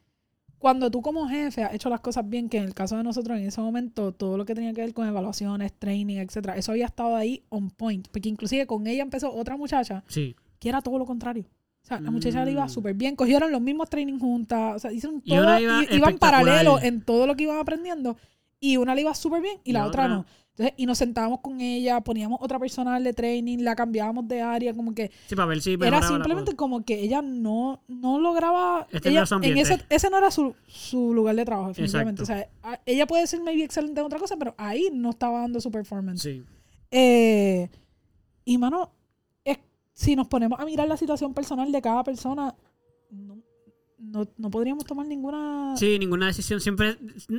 cuando tú como jefe has hecho las cosas bien, que en el caso de nosotros en ese momento, todo lo que tenía que ver con evaluaciones, training, etcétera, eso había estado ahí on point. Porque inclusive con ella empezó otra muchacha Sí. que era todo lo contrario. O sea, la muchacha le iba Mm. súper bien, cogieron los mismos training juntas, o sea, hicieron todo, iba iban paralelo en todo lo que iban aprendiendo, y una le iba súper bien y Y la, la otra, otra- no. Entonces, y nos sentábamos con ella, poníamos otra persona de training, la cambiábamos de área, como que Sí, para ver si era simplemente como que ella no, no lograba. Este ella, en ese, ese no era su, su lugar de trabajo, definitivamente. Exacto. O sea, ella puede ser maybe excelente en otra cosa, pero ahí no estaba dando su performance. Sí. Eh, y mano, es, si nos ponemos a mirar la situación personal de cada persona, no, no podríamos tomar ninguna. Sí, ninguna decisión siempre...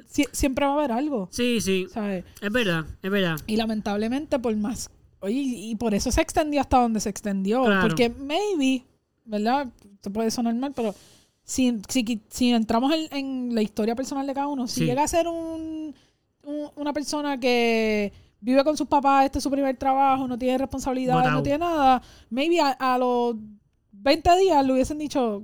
Sie- siempre va a haber algo, Sí, sí. ¿sabes? Es verdad, es verdad. Y lamentablemente, por más. Oye, y por eso se extendió hasta donde se extendió. Claro. Porque maybe, ¿verdad? Esto puede sonar mal, pero si, si, si entramos en, en la historia personal de cada uno, si Sí. llega a ser un, un- una persona que vive con sus papás, este es su primer trabajo, no tiene responsabilidad, Botao. no tiene nada, maybe a, a los 20 días le hubiesen dicho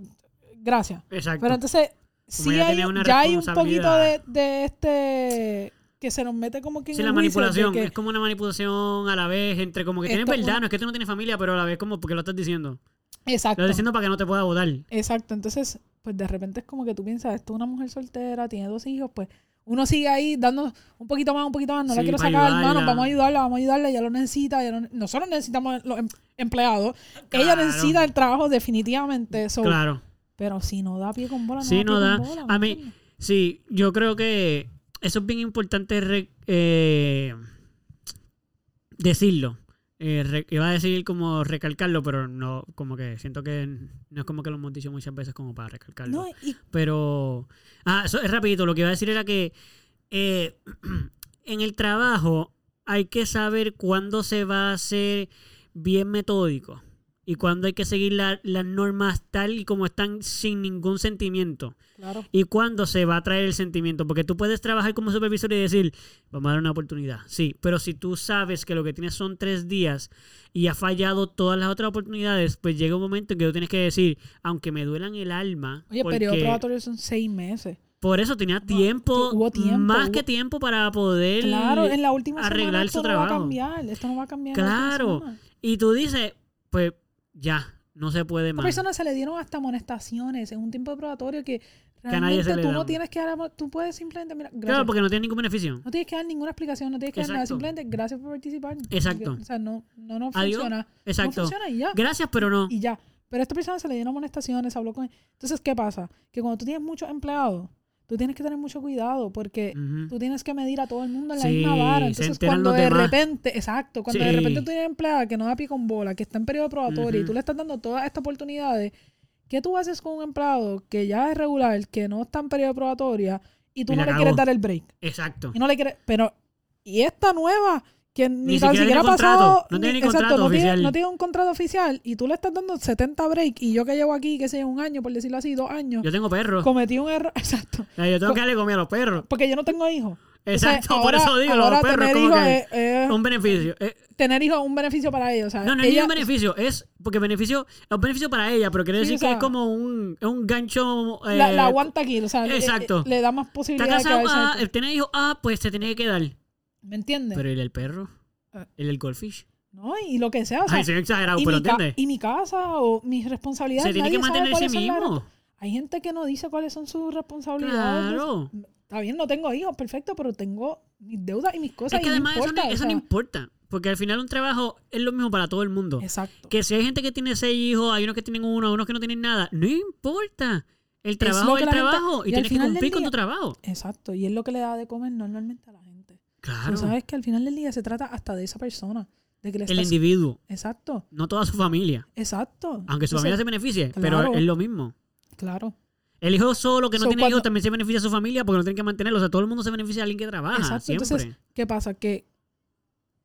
gracias. Exacto. Pero entonces, sí ya hay, ya hay un poquito de, este que se nos mete como que en Sí, la manipulación. que- Es como una manipulación a la vez entre como que tienes verdad, no es que tú no tienes familia, pero a la vez como porque lo estás diciendo. Exacto. Lo estás diciendo para que no te pueda votar. Exacto, entonces, pues de repente es como que tú piensas, esto es una mujer soltera, tiene dos hijos, pues uno sigue ahí dando un poquito más, un poquito más, no la quiero sacar, hermano, vamos a ayudarla, vamos a ayudarla, ella lo necesita, lo nosotros necesitamos los em- empleados, ella necesita el trabajo definitivamente, so- Claro. Pero si no da pie con bola, no Sí, da no pie da. con bola, A ¿me mí-? Sí, yo creo que eso es bien importante re- eh, decirlo. Eh, re- iba a decir como recalcarlo, pero no, como que siento que no es como que lo hemos dicho muchas veces como para recalcarlo. No, y Pero, ah, eso es rapidito. Lo que iba a decir era que eh, en el trabajo hay que saber cuándo se va a hacer bien metódico y cuándo hay que seguir la- las normas tal y como están sin ningún sentimiento claro, y cuándo se va a traer el sentimiento. Porque tú puedes trabajar como supervisor y decir, vamos a dar una oportunidad. Sí, pero si tú sabes que lo que tienes son tres días y has fallado todas las otras oportunidades, pues llega un momento en que tú tienes que decir, aunque me duelan el alma, oye, porque periodo probatorio son seis meses. por eso tenía tiempo, hubo tiempo, más hubo- que tiempo para poder... Claro, en la última arreglar semana su esto no va a trabajo. cambiar, esto no va a cambiar. Claro. Y tú dices, pues ya, no se puede A más. personas se le dieron hasta amonestaciones en un tiempo de probatorio que a realmente le tú no tienes que dar, tú puedes simplemente, mira, gracias. Claro, porque no tiene ningún beneficio. No tienes que dar ninguna explicación, no tienes que dar nada, Exacto. simplemente gracias por participar. Exacto. Porque, o sea, no, no, no funciona. Exacto. No funciona y ya. Gracias, pero no. Y ya. Pero a esta persona se le dieron amonestaciones, habló con Entonces, ¿qué pasa? Que cuando tú tienes muchos empleados, tú tienes que tener mucho cuidado porque tú tienes que medir a todo el mundo en la Sí, misma vara. Entonces, cuando de demás. repente, exacto, cuando de repente tú tienes empleada que no da pie con bola, que está en periodo probatorio y Ujú. tú le estás dando todas estas oportunidades, ¿qué tú haces con un empleado que ya es regular, que no está en periodo probatoria y tú Y no le quieres dar el break? Exacto. Y no le quieres, pero, y esta nueva, que ni, siquiera siquiera ha tiene pasado, no tiene ni exacto, contrato no tiene, oficial. no tiene un contrato oficial, y tú le estás dando 70 break, y yo que llevo aquí, que sé un año, por decirlo así, dos años, Yo tengo perros. cometí un error, exacto, O sea, Yo tengo que darle comida a los perros. porque yo no tengo hijos. Exacto, por ahora- eso digo, los perros tener como que es, es- un beneficio. Eh, tener hijos es un beneficio para ellos, sea, no, no es ni ella- un beneficio, es porque beneficio, es un beneficio para ella, pero quiere Sí, decir o sea, que es como un, es un gancho. eh, la, la aguanta aquí, o sea, exacto. Le, da más Está posibilidad de casado, quedarse ah, tiene hijos, ah, pues se tiene que quedar. ¿Me entiendes? Pero ¿y el perro? Ah. ¿El del goldfish? no, y lo que sea, o sea, Ay, soy exagerado, y, pero ¿entiendes? y mi casa o mis responsabilidades, Se tiene que nadie sabe mantener sí cuáles son las mismo. Hay gente que no dice cuáles son sus responsabilidades. Claro. Está bien, no tengo hijos, perfecto, pero tengo mis deudas y mis cosas. Es que y además no eso, importa, o eso sea, no importa. Porque al final un trabajo es lo mismo para todo el mundo. Exacto. Que si hay gente que tiene seis hijos, hay unos que tienen uno, unos que no tienen nada, no importa. El trabajo es el gente- trabajo y y tienes que cumplir con tu trabajo. Exacto. Y es lo que le da de comer normalmente a la. Claro. Tú sabes que al final del día se trata hasta de esa persona. De que le El estás- individuo, Exacto. no toda su familia. Exacto. Aunque su Entonces, familia se beneficie, claro. pero es lo mismo. Claro. El hijo solo que no So, tiene cuando- hijos también se beneficia a su familia porque no tiene que mantenerlo. O sea, todo el mundo se beneficia de alguien que trabaja. Exacto. Siempre. Entonces, ¿qué pasa? Que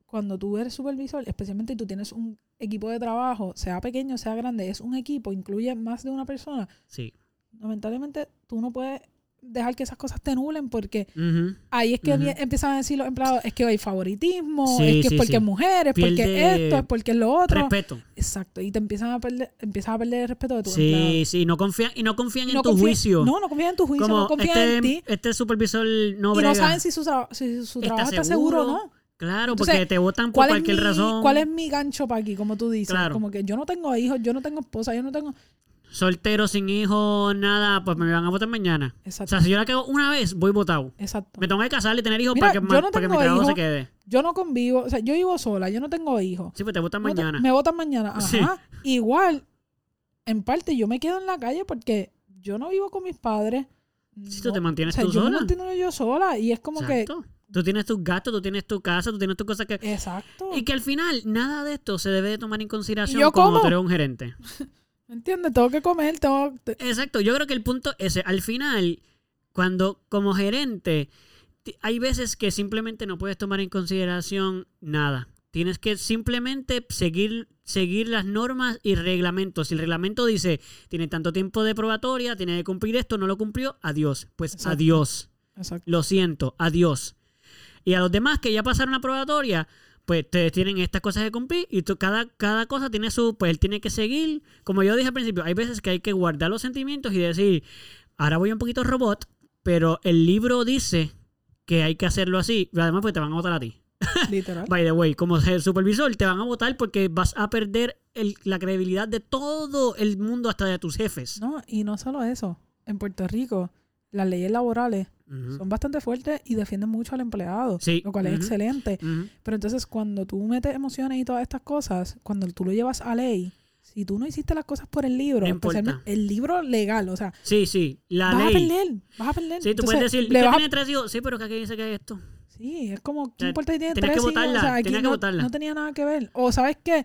cuando tú eres supervisor, especialmente tú tienes un equipo de trabajo, sea pequeño, sea grande, es un equipo, incluye más de una persona, sí. lamentablemente tú no puedes dejar que esas cosas te nulen porque ahí es que empiezan a decir los empleados, es que hay favoritismo, Sí, es que sí, es porque sí. es mujer, es porque Pierde esto, es porque es lo otro. Respeto. Exacto, y te empiezan a perder, empiezas a perder el respeto de tu empleado. Sí, sí. No confían, y no confían en no tu juicio. No, no confían en tu juicio, Como no confían este, en ti. este supervisor no Y brega. no saben si su, si su ¿Está trabajo está seguro o no. Claro, Entonces, porque te votan por ¿Cuál es, cualquier mi, razón. ¿Cuál es mi gancho para aquí? Como tú dices. Claro. Como que yo no tengo hijos, yo no tengo esposa, yo no tengo. Soltero, sin hijos, nada, pues me van a votar mañana. O Exacto. sea, si yo la cago una vez, voy votado. exacto. Me tengo que casar y tener hijos Mira, para, que, yo no para que mi trabajo se quede. Yo no convivo, o sea, yo vivo sola, yo no tengo hijos. Sí, pues te votan Me mañana. Me votan mañana. Ajá. Sí. Igual, en parte, yo me quedo en la calle porque yo no vivo con mis padres. Si tú No, te mantienes o sea, tú yo me sola. mantengo yo sola y es como Exacto. Tú tienes tus gastos, tú tienes tu casa, tú tienes tus cosas que... que. Exacto. Y que al final, nada de esto se debe de tomar en consideración yo como? tú eres un gerente. ¿Me entiendes? Tengo que comer, tengo. te- Exacto, yo creo que el punto es, al final, cuando como gerente, hay veces que simplemente no puedes tomar en consideración nada. Tienes que simplemente seguir, seguir las normas y reglamentos. Si el reglamento dice, tiene tanto tiempo de probatoria, tiene que cumplir esto, no lo cumplió, adiós. Pues Exacto. adiós. Exacto. Lo siento, adiós. Y a los demás que ya pasaron la probatoria, pues ustedes tienen estas cosas que cumplir y tú- cada, cada cosa tiene su, pues él tiene que seguir. Como yo dije al principio, hay veces que hay que guardar los sentimientos y decir, ahora voy un poquito robot, pero el libro dice que hay que hacerlo así. Y además, pues te van a votar a ti. Literal. By the way, como el supervisor, te van a votar porque vas a perder el- la credibilidad de todo el mundo, hasta de tus jefes. No, y no solo eso. En Puerto Rico, las leyes laborales Son bastante fuertes y defienden mucho al empleado, Sí. lo cual es excelente. Pero entonces cuando tú metes emociones y todas estas cosas, cuando tú lo llevas a ley, si tú no hiciste las cosas por el libro, No el libro legal, o sea, Sí, sí, la vas ley. a perder, vas a perder. Sí, tú Entonces, puedes decir, ¿qué a- tiene tres hijos? Sí, pero que aquí dice que hay esto. Sí, es como, ¿qué sea, importa si tiene tres que hijos? votarla, O sea, aquí tenías que no, votarla. no tenía nada que ver. O ¿sabes qué?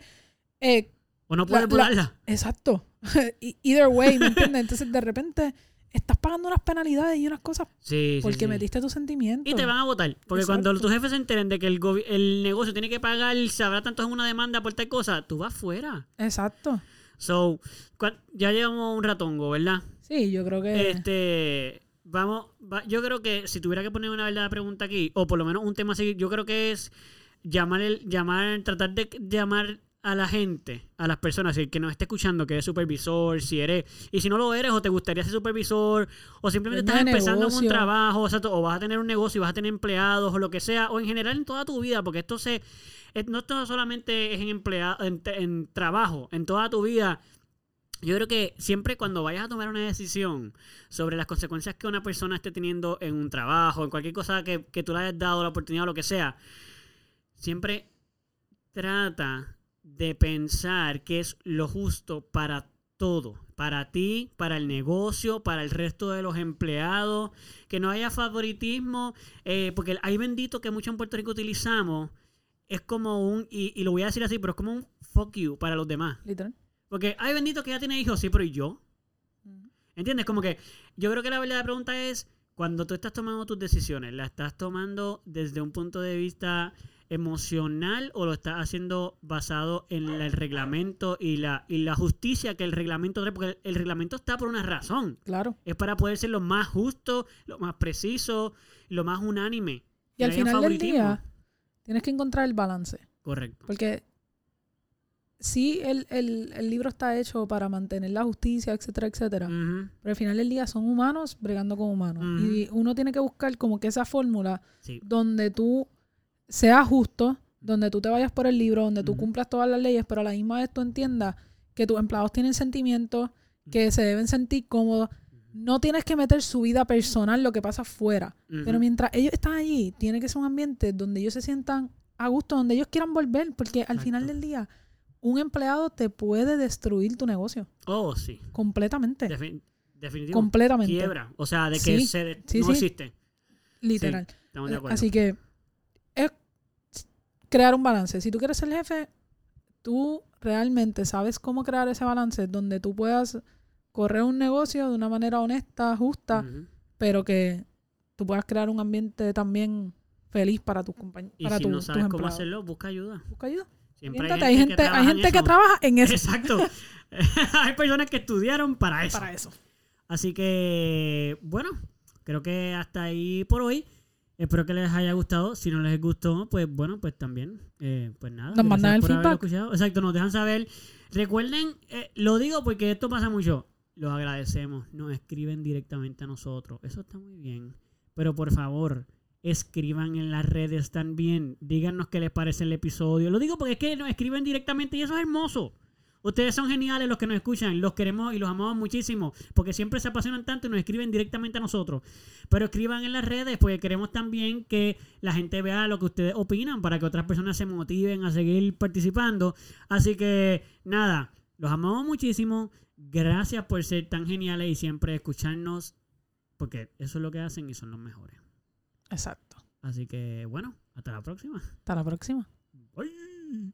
Eh, O no puedes la- votarla. exacto. Either way, ¿me entiendes? Entonces, de repente, estás pagando unas penalidades y unas cosas Sí, sí, porque sí. metiste tus sentimientos. Y te van a votar. Porque Exacto. cuando tus jefes se enteren de que el, el negocio tiene que pagar, se habrá tanto en una demanda por tal cosa, tú vas fuera. Exacto. So, ya llevamos un ratongo, ¿verdad? Sí, yo creo que... Este, vamos, va- yo creo que si tuviera que poner una verdadera pregunta aquí, o por lo menos un tema así, yo creo que es llamar, el, llamar, tratar de llamar a la gente, a las personas, el que nos esté escuchando, que es supervisor, si eres, y si no lo eres, o te gustaría ser supervisor, o simplemente estás empezando en un trabajo, o, sea, o vas a tener un negocio y vas a tener empleados, o lo que sea, o en general en toda tu vida, porque esto se, no esto solamente es en empleado, en, en trabajo, en toda tu vida. Yo creo que siempre cuando vayas a tomar una decisión sobre las consecuencias que una persona esté teniendo en un trabajo, en cualquier cosa que, que tú le hayas dado la oportunidad o lo que sea, siempre trata de pensar que es lo justo para todo, para ti, para el negocio, para el resto de los empleados, que no haya favoritismo, eh, porque hay bendito que mucho en Puerto Rico utilizamos, es como un, y, y lo voy a decir así, pero es como un fuck you para los demás. Literal. Porque hay bendito que ya tiene hijos, sí, pero ¿y yo? ¿Entiendes? Como que yo creo que la verdadera pregunta es, cuando tú estás tomando tus decisiones, ¿la estás tomando desde un punto de vista emocional o lo estás haciendo basado en el reglamento y la, y la justicia que el reglamento trae? Porque el, reglamento está por una razón. Claro. Es para poder ser lo más justo, lo más preciso, lo más unánime. Y al final del día, tienes que encontrar el balance. Correcto. Porque sí, el, el- el libro está hecho para mantener la justicia, etcétera, etcétera. Pero al final del día son humanos bregando con humanos. Y uno tiene que buscar como que esa fórmula Sí. donde tú seas justo, donde tú te vayas por el libro, donde tú Ujú. cumplas todas las leyes, pero a la misma vez tú entiendas que tus empleados tienen sentimientos, que se deben sentir cómodos. No tienes que meter su vida personal, lo que pasa afuera. Pero mientras ellos están allí, tiene que ser un ambiente donde ellos se sientan a gusto, donde ellos quieran volver, porque al final del día, un empleado te puede destruir tu negocio Oh, sí. completamente. Defin- definitivo. completamente. quiebra. O sea, de que Sí, se sí, no sí. existe. Literal. Estamos de acuerdo. Así que es crear un balance. Si tú quieres ser jefe, tú realmente sabes cómo crear ese balance donde tú puedas correr un negocio de una manera honesta, justa, pero que tú puedas crear un ambiente también feliz para tus compañeros, Y para si tu- no sabes cómo empleados. hacerlo, busca ayuda. Busca ayuda. Siempre Siéntate, hay gente, hay gente que, eso. trabaja en eso. Exacto. hay personas que estudiaron para eso. Para eso. Así que, bueno, creo que hasta ahí por hoy. Espero que les haya gustado. Si no les gustó, pues bueno, pues también, eh, pues nada. Nos mandan el feedback. escuchado. Exacto, nos dejan saber. Recuerden, eh, lo digo porque esto pasa mucho. Los agradecemos. Nos escriben directamente a nosotros. Eso está muy bien. Pero por favor, escriban en las redes también. Díganos qué les parece el episodio. Lo digo porque es que nos escriben directamente y eso es hermoso. Ustedes son geniales los que nos escuchan, los queremos y los amamos muchísimo, porque siempre se apasionan tanto y nos escriben directamente a nosotros. Pero escriban en las redes, porque queremos también que la gente vea lo que ustedes opinan, para que otras personas se motiven a seguir participando. Así que nada, los amamos muchísimo. Gracias por ser tan geniales y siempre escucharnos, porque eso es lo que hacen y son los mejores. Exacto. Así que bueno, hasta la próxima. Hasta la próxima. Bye.